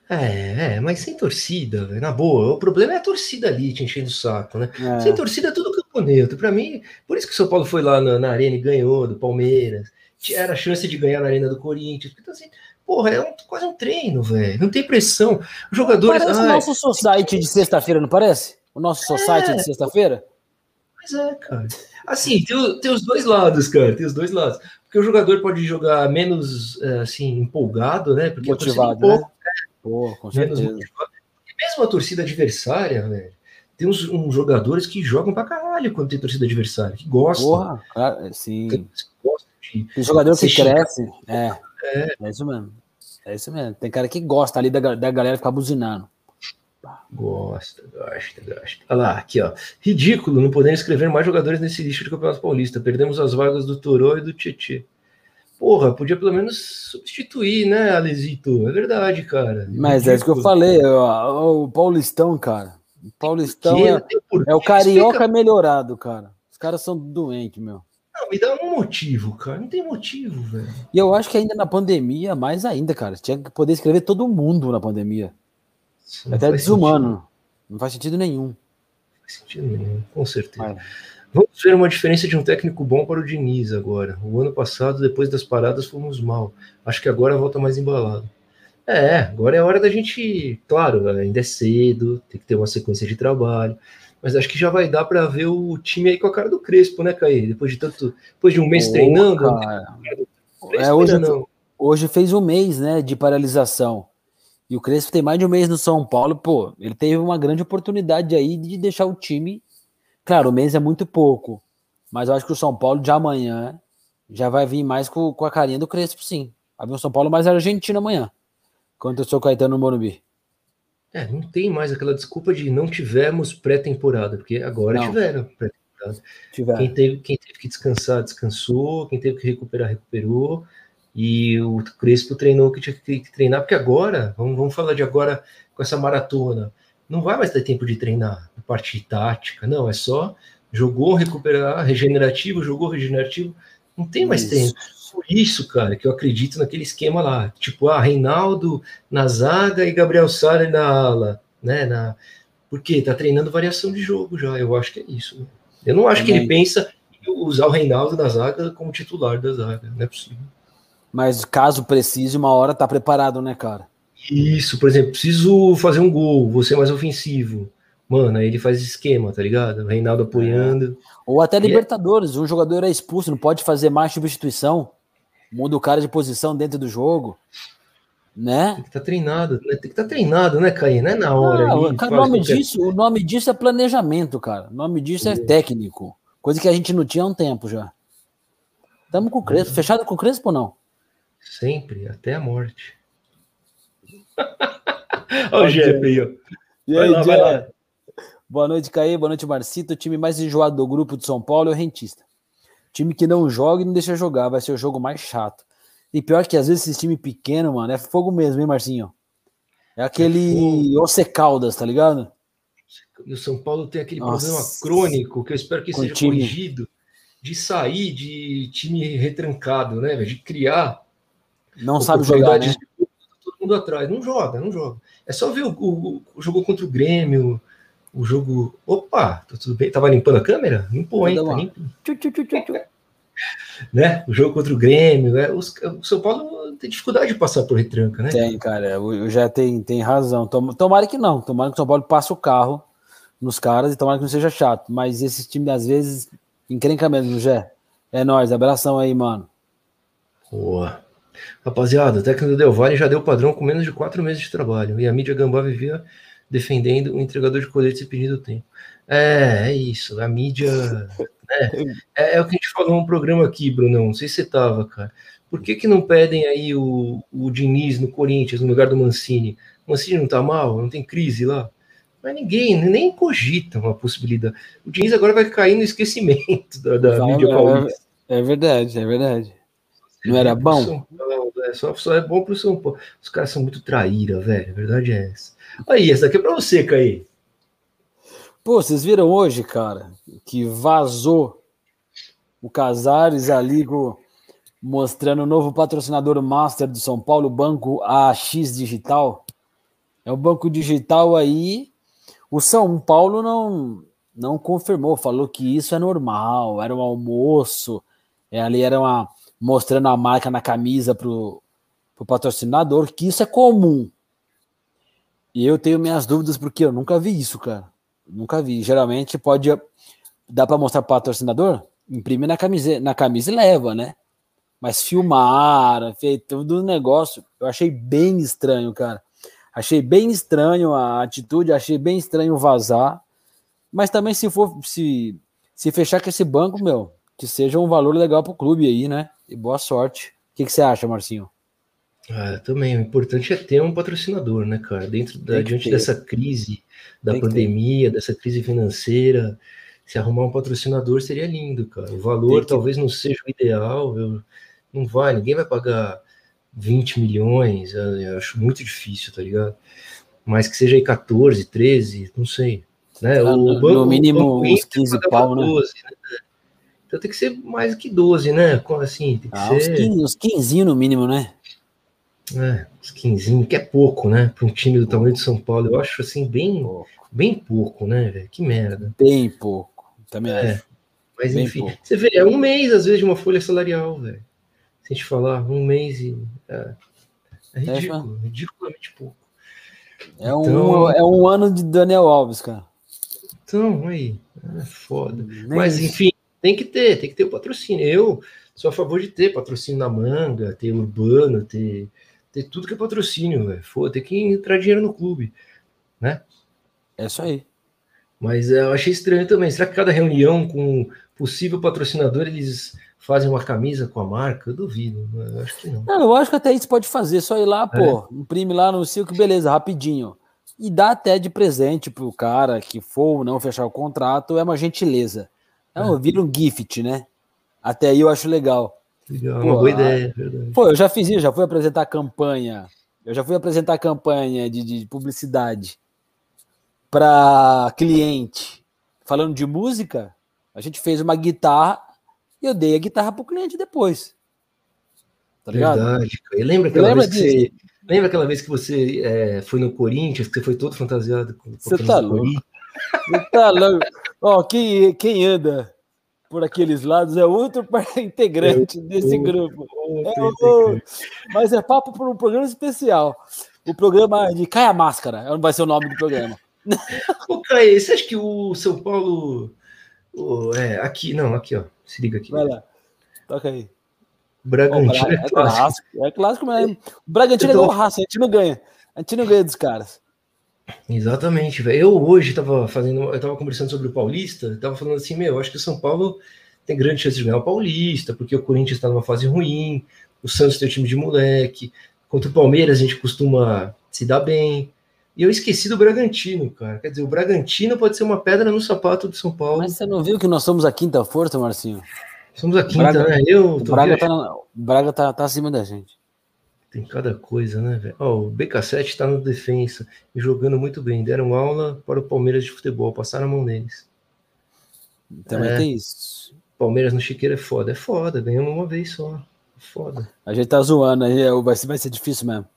É, é, mas sem torcida, véio, na boa. O problema é a torcida ali te enchendo o saco, né? É. Sem torcida é tudo campo neutro. Pra mim, por isso que o São Paulo foi lá na, na, Arena e ganhou do Palmeiras. Era a chance de ganhar na Arena do Corinthians. Então, assim, porra, é um, quase um treino, velho. Não tem pressão. Os jogadores. Parece ai, o nosso society de sexta-feira, não parece? O nosso society é. de sexta-feira? Pois é, cara. Assim, tem, tem os dois lados, cara. Tem os dois lados. Porque o jogador pode jogar menos, eh, assim, empolgado, né? Porque Motivado, né? Pô, com certeza. mesmo a torcida adversária, velho, tem uns, uns, jogadores que jogam pra caralho quando tem torcida adversária, que gostam. Porra, cara, sim. Que de, tem jogador que cresce. É, é, é. isso mesmo. É isso mesmo. Tem cara que gosta ali da, da galera ficar buzinando. Gosta, gosta, gosta. Olha lá, aqui, ó. Ridículo, não podemos escrever mais jogadores nesse lixo de Campeonato Paulista. Perdemos as vagas do Toró e do Tietê. Porra, podia pelo menos substituir, né, Alesito? É verdade, cara. Mas é isso que eu falei, o, o Paulistão, cara. O Paulistão é, é, o carioca melhorado, cara. Os caras são doentes, meu. Me dá um motivo, cara. Não tem motivo, velho. E eu acho que ainda na pandemia, mais ainda, cara. Tinha que poder escrever todo mundo na pandemia. Até desumano. Sentido. Não faz sentido nenhum. Não faz sentido nenhum, com certeza. Vamos ver uma diferença de um técnico bom para o Diniz agora. O ano passado, depois das paradas, fomos mal. Acho que agora volta mais embalado. É, agora é hora da gente. Claro, ainda é cedo, tem que ter uma sequência de trabalho. Mas acho que já vai dar para ver o time aí com a cara do Crespo, né, Caí? Depois de tanto. Depois de um mês treinando. Né? é, hoje, hoje fez um mês, né, de paralisação. E o Crespo tem mais de um mês no São Paulo, pô, ele teve uma grande oportunidade aí de deixar o time. Claro, o mês é muito pouco, mas eu acho que o São Paulo de amanhã já vai vir mais com, com a carinha do Crespo, sim. Vai vir o São Paulo mais Argentina amanhã, contra o seu Caetano no Morumbi. É, não tem mais aquela desculpa de não tivemos pré-temporada, porque agora não. tiveram pré-temporada. Quem teve, quem teve que descansar, descansou, quem teve que recuperar, recuperou. E o Crespo treinou que tinha que treinar, porque agora, vamos, vamos falar de agora com essa maratona, não vai mais ter tempo de treinar a parte tática, não, é só jogou, recuperar, regenerativo, jogou, regenerativo, não tem mais isso. tempo. Por isso, cara, que eu acredito naquele esquema lá, tipo, ah, Reinaldo na zaga e Gabriel Sara na ala, né, na... porque tá treinando variação de jogo já, eu acho que é isso. Né? Eu não acho Também. que ele pensa em usar o Reinaldo na zaga como titular da zaga, não é possível. Mas caso precise, uma hora tá preparado, né, cara? Isso, por exemplo, preciso fazer um gol, você mais ofensivo. Mano, aí ele faz esquema, tá ligado? Reinaldo apoiando. Ou até Libertadores, um jogador é expulso, não pode fazer mais substituição. Muda o cara de posição dentro do jogo. Né? Tem que estar tá treinado, né? Tem que estar tá treinado, né, Caí? Não é na hora. Não, o, nome disso, o nome disso é planejamento, cara. O nome disso é técnico. Coisa que a gente não tinha há um tempo já. Estamos com o Crespo. Fechado com o Crespo ou não? Sempre, até a morte. Olha o Jeff aí, ó. E aí, vai lá, Boa noite, Caê. Boa noite, Marcito. O time mais enjoado do grupo de São Paulo é o Rentista. Time que não joga e não deixa jogar, vai ser o jogo mais chato. E pior que às vezes esse time pequeno, mano, é fogo mesmo, hein, Marcinho? É aquele é Caldas, tá ligado? E o São Paulo tem aquele Nossa. problema crônico que eu espero que Com seja time... corrigido de sair de time retrancado, né? De criar não sabe jogar, né? Todo mundo atrás. Não joga, não joga. É só ver o, o, o jogo contra o Grêmio, o jogo. Opa, tá tudo bem? Tava limpando a câmera? Limpou, hein? Tá limpo. né? O jogo contra o Grêmio. É, os, o São Paulo tem dificuldade de passar por retranca, né? Tem, cara. Eu já tem, tem razão. Tomara que não. Tomara que o São Paulo passe o carro nos caras e tomara que não seja chato. Mas esse time, às vezes, encrenca mesmo, Jé. É nóis. Abração aí, mano. Boa. Rapaziada, o técnico do Del Valle já deu padrão com menos de quatro meses de trabalho e a mídia gambá vivia defendendo o entregador de coletes e pedindo tempo. É, é isso. A mídia. Né? É, é, o que a gente falou no programa aqui, Bruno. Não sei se você tava, cara. Por que, que não pedem aí o, o Diniz no Corinthians no lugar do Mancini? O Mancini não tá mal? Não tem crise lá? Mas ninguém, nem cogita uma possibilidade. O Diniz agora vai cair no esquecimento da, da mídia é, paulista. É verdade, é verdade. Não era bom? É, só, só é bom pro São Paulo. Os caras são muito traíra, velho. A verdade é essa. Aí, essa aqui é pra você, Caí. Pô, vocês viram hoje, cara, que vazou o Casares ali mostrando o novo patrocinador master do São Paulo, o Banco AX Digital. É o banco digital aí. O São Paulo não não confirmou, falou que isso é normal, era um almoço, é, ali era uma mostrando a marca na camisa pro, pro patrocinador, que isso é comum. E eu tenho minhas dúvidas porque eu nunca vi isso, cara. Nunca vi. Geralmente pode dá para mostrar pro patrocinador, imprime na camisa, na camisa e leva, né? Mas filmar, feito todo o negócio, eu achei bem estranho, cara. Achei bem estranho a atitude, achei bem estranho vazar. Mas também se for se se fechar com esse banco, meu, que seja um valor legal pro clube aí, né? E boa sorte. O que, que você acha, Marcinho? Ah, também, o importante é ter um patrocinador, né, cara? Dentro da, diante ter. dessa crise da Tem pandemia, dessa crise financeira, se arrumar um patrocinador seria lindo, cara. O valor talvez não seja o ideal, eu, não vai, ninguém vai pagar 20 milhões, eu, acho muito difícil, tá ligado? Mas que seja aí 14, 13, não sei. Né? Ah, o banco, no mínimo uns 15 pau, 12, né? Então tem que ser mais que 12, né? Assim, tem que ah, ser... uns, 15, uns 15 no mínimo, né? É, uns 15, que é pouco, né? Para um time do tamanho de São Paulo, eu acho assim, bem pouco, bem pouco né, velho? Que merda. Bem pouco, também é. Acho. Mas bem enfim, pouco. você vê, é um mês, às vezes, de uma folha salarial, velho. Se a gente falar, um mês e. É, é, é ridículo, é, ridiculamente pouco. É um, então, é um ano de Daniel Alves, cara. Então, aí, é foda. Nem Mas, enfim, tem que ter, tem que ter o patrocínio. Eu sou a favor de ter patrocínio na manga, ter urbano, ter ter tudo que é patrocínio, velho. Foda, tem que entrar dinheiro no clube, né? É isso aí. Mas é, eu achei estranho também. Será que cada reunião com possível patrocinador eles fazem uma camisa com a marca? Eu duvido. Eu acho que não. Não, eu acho que até isso pode fazer. Só ir lá, pô, é. imprime lá no Silk, beleza, rapidinho. E dá até de presente pro cara que for ou não fechar o contrato, é uma gentileza. É, vira um gift, né? Até aí eu acho legal. Legal, pô, uma boa ideia, verdade. Pô, eu já fiz isso, já fui apresentar campanha. Eu já fui apresentar campanha de, de publicidade para cliente falando de música, a gente fez uma guitarra e eu dei a guitarra pro cliente depois. Tá ligado? Verdade, cara. lembra aquela lembra vez que você, lembra aquela vez que você é, foi no Corinthians, que você foi todo fantasiado com Você tá louco. Você tá louco. Ó, quem, quem anda por aqueles lados é outro integrante eu, desse outro, grupo. Outro é, mas é papo para um programa especial. O programa de Caia Máscara, não vai ser o nome do programa. Ô, Caê, você acha que o São Paulo. É, aqui, não, aqui, ó. Se liga aqui. Vai lá. Toca aí. Bragantino oh, é, clássico. É clássico mesmo. O Bragantino então... é igual raça, a gente não ganha. A gente não ganha dos caras. Exatamente, velho. Eu hoje tava fazendo, eu tava conversando sobre o Paulista, tava falando assim, meu, acho que o São Paulo tem grande chance de ganhar o Paulista, porque o Corinthians está numa fase ruim, o Santos tem um time de moleque, contra o Palmeiras a gente costuma se dar bem. E eu esqueci do Bragantino, cara. Quer dizer, o Bragantino pode ser uma pedra no sapato do São Paulo. Mas você não viu que nós somos a quinta força, Marcinho? Somos a quinta, Braga, né? Eu o Braga, tá, o Braga tá, tá acima da gente. Tem cada coisa, né, velho? Ó, o BK7 tá no defensa e jogando muito bem. Deram aula para o Palmeiras de futebol, passaram a mão neles. Também é, tem isso. Palmeiras no Chiqueiro é foda. É foda, ganhamos uma vez só. É foda. A gente tá zoando aí, é, vai ser, vai ser difícil mesmo.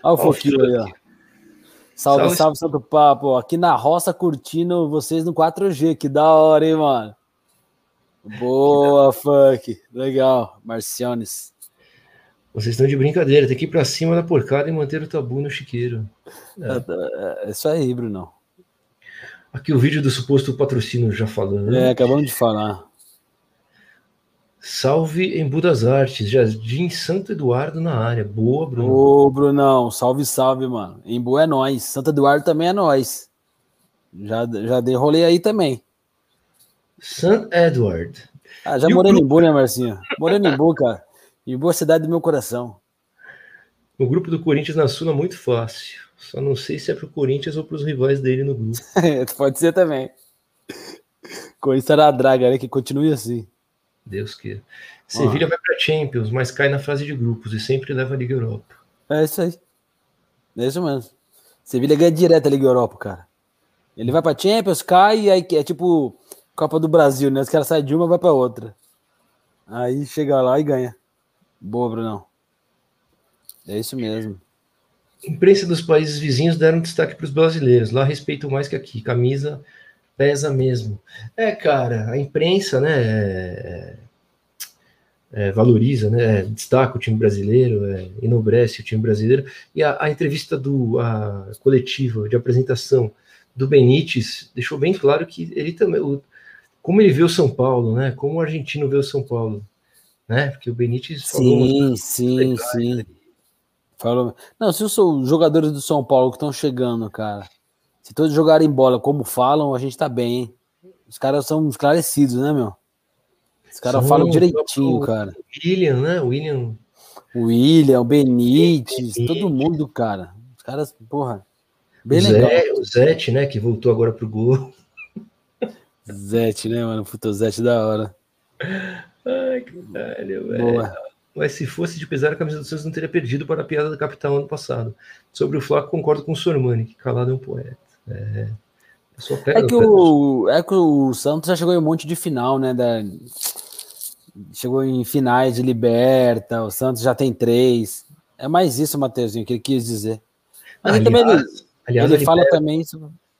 Olha o foquinho aí, ó. Salve, salve, salve, Santo Papo. Aqui na roça curtindo vocês no 4G. Que da hora, hein, mano? Boa, funk. Legal. Marciones. Vocês estão de brincadeira. Tem que ir pra cima da porcada e manter o tabu no chiqueiro. É, é, é isso aí, Bruno. Aqui o vídeo do suposto patrocínio já falando. É, acabamos de falar. Salve em Budas Artes, Jardim Santo Eduardo na área. Boa, Bruno. Ô, Brunão, salve, salve, mano. Embu é nós. Santo Eduardo também é nós. Já, já dei rolê aí também. San Edward. Ah, já morei em Embu, né, Marcinho? Morei em Embu, cara. Embu é a cidade do meu coração. O grupo do Corinthians na Suna é muito fácil. Só não sei se é pro Corinthians ou pros rivais dele no grupo. Pode ser também. Corinthians era a draga, né? Que continue assim. Deus queira. Sevilha ah. vai para Champions, mas cai na fase de grupos e sempre leva a Liga Europa. É isso aí. É isso mesmo. Sevilha ganha direto a Liga Europa, cara. Ele vai para Champions, cai e aí é tipo Copa do Brasil, né? Os caras saem de uma, vai para outra. Aí chega lá e ganha. Boa, Brunão. É isso mesmo. Imprensa dos países vizinhos deram destaque para os brasileiros. Lá respeitam mais que aqui. Camisa pesa mesmo. É, cara, a imprensa, né, é, é, valoriza, né, destaca o time brasileiro, é, enobrece o time brasileiro. E a, a, entrevista do a coletiva de apresentação do Benítez deixou bem claro que ele também, o, como ele vê o São Paulo, né, como o argentino vê o São Paulo, né, porque o Benítez sim, sim, legais, sim. Né? Falou. Não, se os jogadores do São Paulo que estão chegando, cara, se todos jogarem bola como falam, a gente tá bem, hein? Os caras são esclarecidos, né, meu? Os caras falam direitinho, cara. William, né? William. O William, o Benítez, Benítez, todo mundo, cara. Os caras, porra. Bem o legal. Zé, o Zete, né? Que voltou agora pro gol. Zete, né, mano? Puta, o Zete da hora. Ai, caralho, velho. Mas se fosse de pesar, a camisa do Santos não teria perdido para a piada da capital ano passado. Sobre o Flaco, concordo com o Sormani, que calado é um poeta. É, é que, o, é que o Santos já chegou em um monte de final, né? Da, chegou em finais de Liberta, o Santos já tem três. É mais isso, Matheusinho, que ele quis dizer. Mas aliás, ele, também, aliás, ele fala também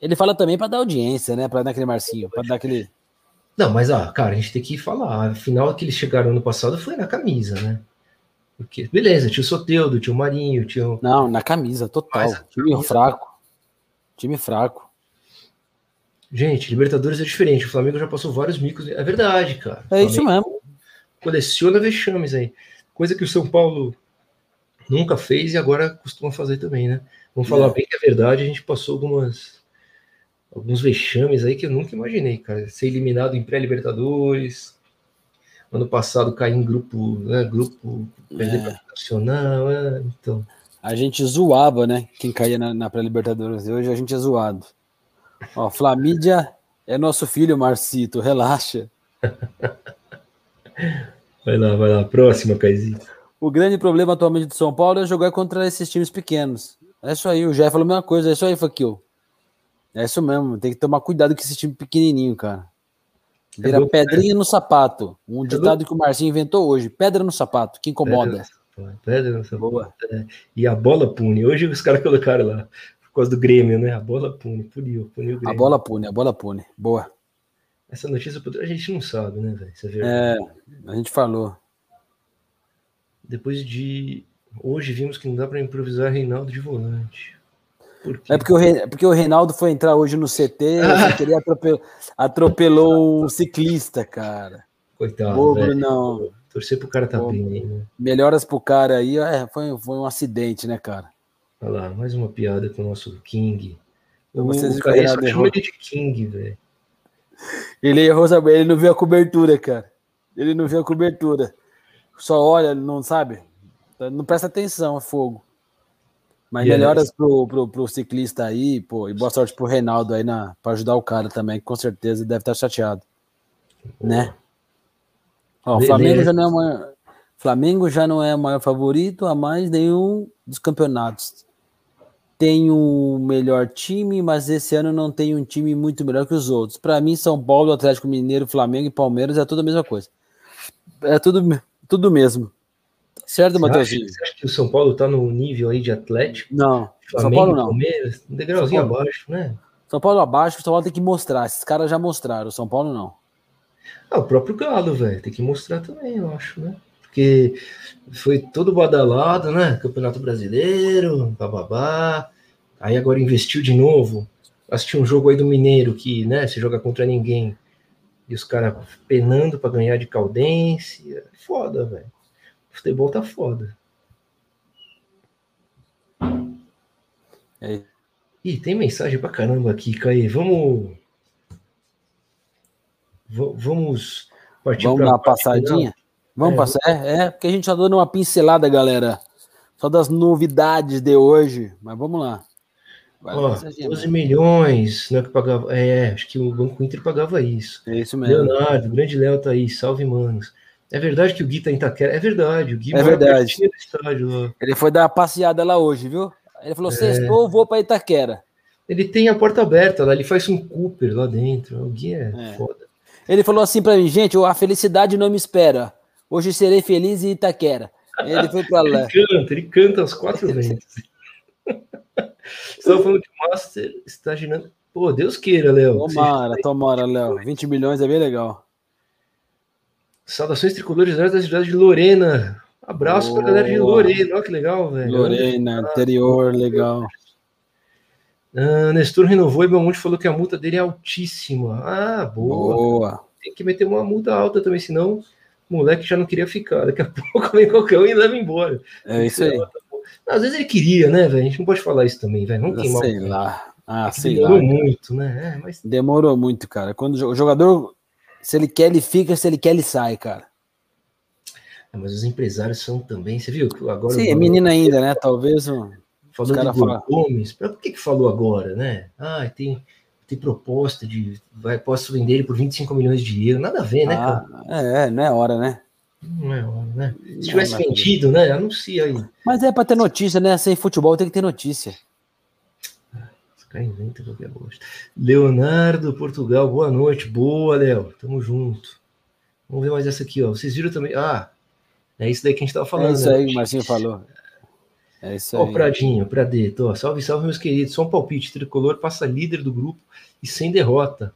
ele fala também para dar audiência, né? Para dar aquele Marcinho, para dar aquele. Não, mas ah, cara, a gente tem que falar. A final que eles chegaram ano passado foi na camisa, né? Porque, beleza, tinha o Soteudo, tinha o Marinho, tinha o... Não, na camisa, total. Time camisa, fraco. Time fraco. Gente, Libertadores é diferente. O Flamengo já passou vários micos. É verdade, cara. É isso mesmo. Coleciona vexames aí. Coisa que o São Paulo Nunca fez e agora costuma fazer também, né? Vamos falar é. bem que é verdade, a gente passou algumas alguns vexames aí que eu nunca imaginei, cara. Ser eliminado em pré-libertadores. Ano passado cair em grupo, né? Grupo é. nacional, é, então. A gente zoava, né? Quem caía na, na pré-libertadores. Hoje a gente é zoado. Ó, Flamídia é nosso filho, Marcito, relaxa. vai lá, vai lá. Próxima, Caizinho. O grande problema atualmente do São Paulo é jogar contra esses times pequenos. É isso aí, o Jé falou a mesma coisa, é isso aí, Fakio. É isso mesmo, tem que tomar cuidado com esse time pequenininho, cara. Vira é pedrinha no sapato. Um é ditado que o Marcinho inventou hoje. Pedra no sapato, que incomoda. Pedra, no sapato. Boa. É. E a bola pune. Hoje os caras colocaram lá, por causa do Grêmio, né? A bola pune, puniu, puniu o Grêmio. A bola pune, a bola pune. Boa. Essa notícia a gente não sabe, né, velho? É, é, a gente falou. Depois de. Hoje vimos que não dá para improvisar Reinaldo de volante. Por é porque o, Re... porque o Reinaldo foi entrar hoje no CT e atropelou, atropelou um ciclista, cara. Coitado. Brunão. Torcer pro cara tá bem né? Melhoras pro cara aí. É, foi, foi um acidente, né, cara? Olha lá, mais uma piada com o nosso King. Vocês o cara só chama ele de King, velho. Ele errou, sabe? Ele não viu a cobertura, cara. Ele não viu a cobertura. Só olha, não sabe? Não presta atenção, é fogo. Mas e melhoras é pro, pro, pro, ciclista aí, pô, e boa sorte pro Reinaldo aí na, pra ajudar o cara também, que com certeza deve estar chateado. Né? Ó, o Flamengo já, não é maior, Flamengo já não é o maior favorito a mais nenhum dos campeonatos. Tem o melhor time, mas esse ano não tem um time muito melhor que os outros. Para mim, São Paulo, Atlético Mineiro, Flamengo e Palmeiras é tudo a mesma coisa. É tudo, tudo mesmo. Certo, Matheusinho? Você acha que o São Paulo está no nível aí de Atlético? Não, Flamengo, São Paulo não. Palmeiras, um degrauzinho abaixo, né? São Paulo abaixo, o São Paulo tem que mostrar. Esses caras já mostraram, o São Paulo não. Ah, o próprio Galo, velho, tem que mostrar também, eu acho, né? Porque foi todo badalado, né? Campeonato Brasileiro, bababá. Aí agora investiu de novo. Assistiu um jogo aí do Mineiro que, né, se joga contra ninguém. E os caras penando para ganhar de Caldense. É foda, velho. O futebol tá foda. É. Ih, tem mensagem pra caramba aqui, Caí. Vamos. V vamos partir Vamos dar uma passadinha? Final. Vamos é, passar? É, é, porque a gente tá dando uma pincelada, galera. Só das novidades de hoje. Mas vamos lá. Ó, 12 milhões, né, que pagava. É, acho que o Banco Inter pagava isso. É isso mesmo. Leonardo, grande Léo tá aí, salve, manos. É verdade que o Gui tá em Itaquera? É verdade, o Gui é verdade. Estádio, Ele foi dar uma passeada lá hoje, viu? Ele falou: é. sextou, vou para Itaquera. Ele tem a porta aberta lá, ele faz um Cooper lá dentro. O Gui é, é. foda. Ele falou assim para mim, gente, a felicidade não me espera. Hoje serei feliz em Itaquera. Ele foi para lá. ele canta, ele canta as quatro vezes. Estão falando que o Master está girando. Pô, Deus queira, Léo. Tomara, tomara, Léo. 20 milhões é bem legal. Saudações tricolores da cidade de Lorena. Abraço para a galera de Lorena. Olha que legal, velho. Lorena, interior, legal. Ah, Nestor renovou e Belmonte falou que a multa dele é altíssima. Ah, boa. boa. Tem que meter uma multa alta também, senão o moleque já não queria ficar. Daqui a pouco vem qualquer um e leva embora. É isso aí. Às vezes ele queria, né, velho? A gente não pode falar isso também, velho. Não tem mal. Sei lá. Ah, sei demorou lá. Demorou muito, né? É, mas... Demorou muito, cara. Quando o jogador, se ele quer, ele fica, se ele quer, ele sai, cara. É, mas os empresários são também, você viu? Agora Sim, é menina ainda, né? Talvez. Um... Falando de fala... Gomes, por que, que falou agora, né? Ah, tem, tem proposta de. Vai, posso vender ele por 25 milhões de euros. Nada a ver, né, ah, cara? É, não é hora, né? Não é hora, né? Se tivesse vendido, né? Anuncia aí. Mas é para ter notícia, né? Sem futebol tem que ter notícia. Inventa qualquer bosta. Leonardo, Portugal, boa noite. Boa, Léo. Tamo junto. Vamos ver mais essa aqui, ó. Vocês viram também. Ah, é isso daí que a gente tava falando. É isso aí né? o Marcinho falou. É isso aí. Ó, Pradinho, Pradeto, ó. Salve, salve, meus queridos. Só um palpite. Tricolor passa líder do grupo e sem derrota.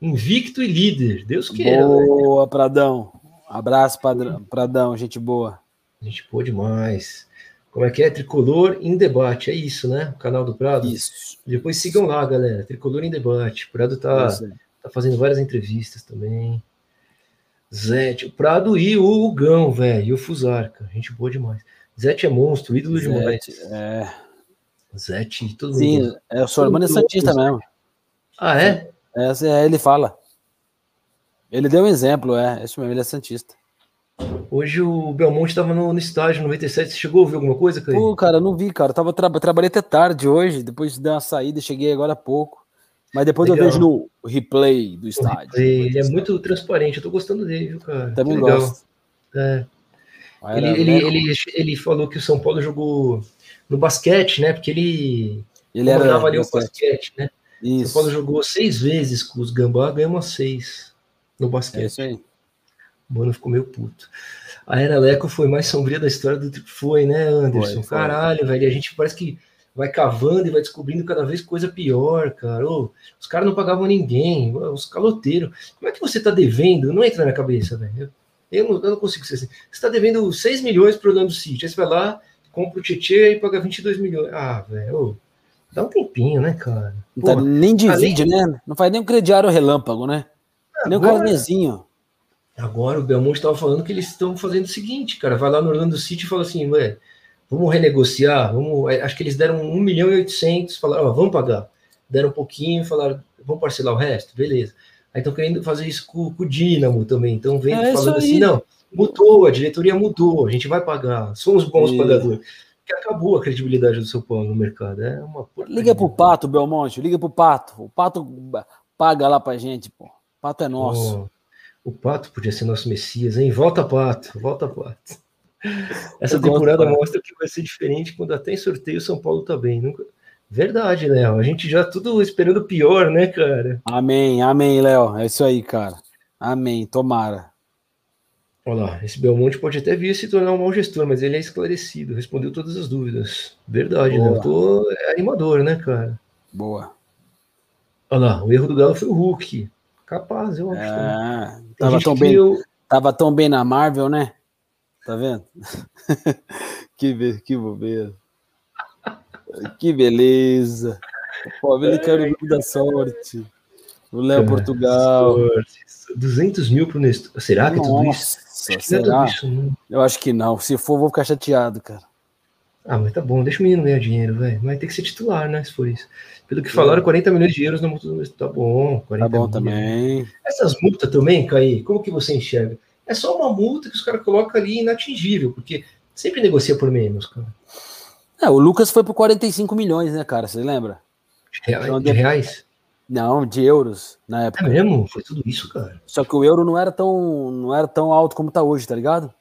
Invicto e líder. Deus queira. Boa, né? Pradão. Abraço, padrão, Pradão, gente boa. Gente boa demais. Como é que é? Tricolor em debate, é isso, né? O canal do Prado. Isso. Depois sigam lá, galera. Tricolor em debate. O Prado tá, tá fazendo várias entrevistas também. Zé, o Prado e o Gão, velho, e o Fusarca. Gente boa demais. Zete é monstro, ídolo Zete, demais. É. Zete, todo Sim, mundo. é, o irmão é Santista mesmo. Ah, é? Essa é, ele fala. Ele deu um exemplo, é. Esse mesmo, ele é Santista. Hoje o Belmonte estava no, no estágio 97. Você chegou a ouvir alguma coisa, Caio? Pô, cara, eu não vi, cara. Eu tava tra trabalhei até tarde hoje, depois dei uma saída, cheguei agora há pouco. Mas depois Legal. eu vejo no replay do estádio. Ele é muito transparente, eu tô gostando dele, viu, cara? Também Que legal. gosto. É. Ele, ele, ele, ele falou que o São Paulo jogou no basquete, né? Porque ele, ele era ali o basquete. né? O São Isso. Paulo jogou seis vezes com os Gambá, ganhamos seis no É basquete. isso aí. O mano ficou meio puto. A Era Leco foi mais sombria da história do que foi, né, Anderson? Foi, foi. Caralho, velho. A gente parece que vai cavando e vai descobrindo cada vez coisa pior, cara. Ô, os caras não pagavam ninguém, os caloteiros. Como é que você tá devendo? Não entra na minha cabeça, velho. Eu, eu não, eu não consigo ser assim. Você tá devendo 6 milhões pro Orlando City. Aí você vai lá, compra o Tietê e paga 22 milhões. Ah, velho. Dá um tempinho, né, cara? Tá, nem além- divide, né? Não faz nem um crediário relâmpago, né? Nem o agora-. Agora o Belmonte estava falando que eles estão fazendo o seguinte, cara, vai lá no Orlando City e fala assim, ué, vamos renegociar, vamos, é, acho que eles deram 1 milhão e 800, falaram, ó, vamos pagar. Deram um pouquinho, falaram, vamos parcelar o resto, beleza. Aí estão querendo fazer isso com, com o Dínamo também, então vem É isso falando assim, não, mudou, a diretoria mudou, a gente vai pagar, somos bons E- pagadores. Que acabou a credibilidade do São Paulo no mercado, é uma. Liga pro Pato, Belmonte, liga pro Pato. O Pato paga lá pra gente, pô. O Pato é nosso. Oh, o Pato podia ser nosso Messias, hein? Volta, Pato, volta, Pato. Essa Eu temporada mostra que vai ser diferente quando até em sorteio o São Paulo tá bem. Nunca... Verdade, Léo. A gente já tudo esperando o pior, né, cara? Amém, amém, Léo. É isso aí, cara. Amém, tomara. Olha lá, esse Belmonte pode até vir se tornar um mau gestor, mas ele é esclarecido, respondeu todas as dúvidas. Verdade, Boa. Léo. Tô é animador, né, cara? Boa. Olha lá, o erro do Galo foi o Hulk. Capaz, eu acho. É, tava, tão bem, tava tão bem na Marvel, né? Tá vendo? que, be- que bobeira. Que beleza. O pobre ele quer o grupo da sorte. O Léo Portugal. sorte. 200 mil pro Nestor. Será que é tudo isso? Nossa, Acho é tudo será? isso, não. Eu acho que não. Se for, vou ficar chateado, cara. Ah, mas tá bom, deixa o menino ganhar dinheiro, velho. Vai ter que ser titular, né? Se for isso. Pelo que falaram, 40 milhões de euros na multa do Nestor. Tá bom, 40 Tá bom mil. também. Essas multas também, Caí, como que você enxerga? É só uma multa que os caras colocam ali inatingível, porque sempre negocia por menos, cara. É, o Lucas foi por 45 milhões, né, cara? Você lembra? De reais? Então, de reais? Não, de euros na É época. mesmo? Foi tudo isso, cara. Só que o euro não era tão, não era tão alto como tá hoje, tá ligado?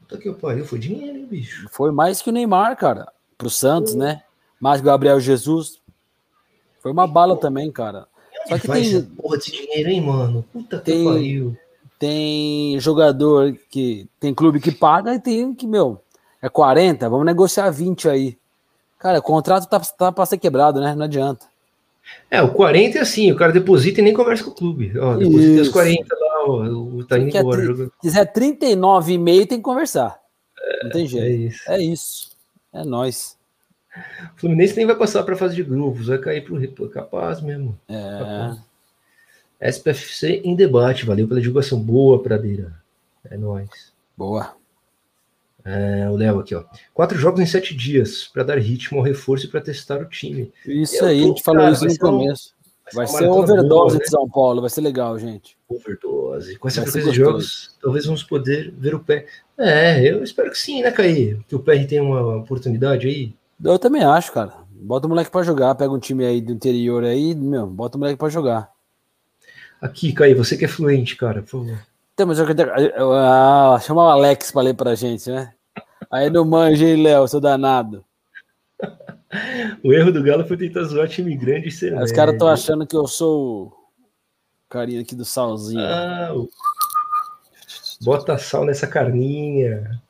Puta que pariu, foi dinheiro, hein, bicho. Foi mais que o Neymar, cara. Pro Santos, né? Mais que o Gabriel Jesus. Foi uma bala também, cara. Só que vai tem- porra desse dinheiro, hein, mano? Puta que Tem- pariu. Tem jogador que tem clube que paga e tem que, meu, é 40, vamos negociar 20 aí. Cara, o contrato tá, tá pra ser quebrado, né? Não adianta. É, o 40 é assim, o cara deposita e nem conversa com o clube. Ó, deposita os Isso. 40 lá, ó, o tá indo embora. Se quiser 39,5 tem que conversar. Não tem É jeito. isso. É isso. É nós. O Fluminense nem vai passar para fase de grupos, vai cair pro pô, capaz mesmo. É. SPFC em debate, valeu pela divulgação boa, Pradeira. É nóis. Boa. É, o Léo aqui, ó. Quatro jogos em sete dias para dar ritmo ao reforço e para testar o time. Isso Eu aí, a gente falou isso no ser um- começo. Vai ser maratona overdose boa, de né? São Paulo, vai ser legal, gente. Overdose. Com essa ser frequência de jogos, talvez vamos poder ver o pé. É, eu espero que sim, né, Caí? Que o PR tenha uma oportunidade aí. Eu também acho, cara. Bota o moleque pra jogar, pega um time aí do interior aí, meu, bota o moleque pra jogar. Aqui, Caí, você que é fluente, cara, por favor. Então, mas eu, eu, ah, chama o Alex pra ler pra gente, né? Aí não manja, hein, Léo, seu danado. O erro do Galo foi tentar zoar time grande e ser os caras estão achando que eu sou o carinha aqui do salzinho. Ah, o- bota sal nessa carninha.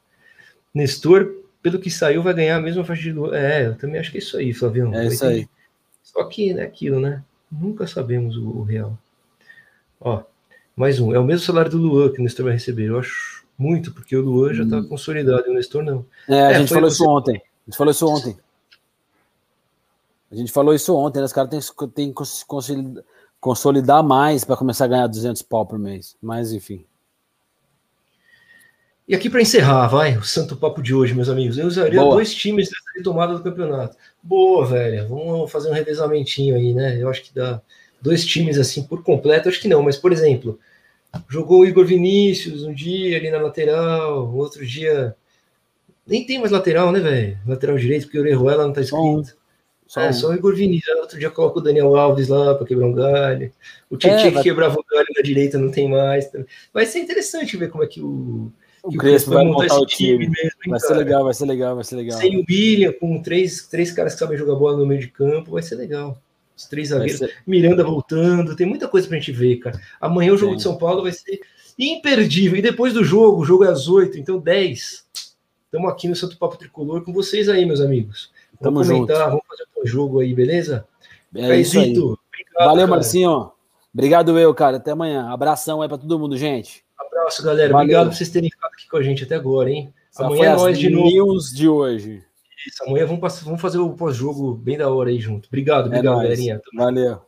Nestor, pelo que saiu, vai ganhar a mesma faixa de gol. É, eu também acho que é isso aí, Flavião. é isso aí. Só que é aquilo, né? Nunca sabemos o, o real. Ó, mais um. É o mesmo salário do Luan que o Nestor vai receber. Eu acho muito, porque o Luan já tá consolidado e o Nestor não. É, a É, gente foi falou você- isso ontem. A gente falou isso ontem. A gente falou isso ontem, né? Os caras têm que consolidar mais para começar a ganhar 200 pau por mês. Mas, enfim. E aqui para encerrar, vai, o santo papo de hoje, meus amigos. Eu usaria Boa. dois times nessa retomada do campeonato. Boa, velho. Vamos fazer um revezamentinho aí, né? Eu acho que dá dois times assim por completo, acho que não, mas por exemplo, jogou o Igor Vinícius um dia ali na lateral, outro dia nem tem mais lateral, né, velho? Lateral direito, porque o Orejuela não tá escrito. Só, é, só o Igor Vinícius. Outro dia coloca o Daniel Alves lá para quebrar um galho. O Tietchan é, vai... que quebrava o galho na direita não tem mais. Vai ser interessante ver como é que o. O Crespo vai montar o time. time mesmo, vai ser legal, vai ser legal, vai ser legal. Sem o Bilha, com três, três caras que sabem jogar bola no meio de campo, vai ser legal. Os três zagueiros. Ser... Miranda voltando, tem muita coisa pra gente ver, cara. Amanhã o jogo Sim. de São Paulo vai ser imperdível. E depois do jogo, o jogo é às oito, então dez. Estamos aqui no Santo Papo Tricolor com vocês aí, meus amigos. Vamos Tamo comentar, junto. vamos fazer um jogo aí, beleza? É isso aí. Obrigado, Valeu, cara. Marcinho. Obrigado eu, cara. Até amanhã. Abração aí para todo mundo, gente. Abraço, galera. Valeu. Obrigado por vocês terem ficado aqui com a gente até agora, hein? Essa amanhã é nós de novo. News de hoje. Isso, amanhã vamos, vamos fazer o pós-jogo bem da hora aí junto. Obrigado, é obrigado, é galerinha. Valeu.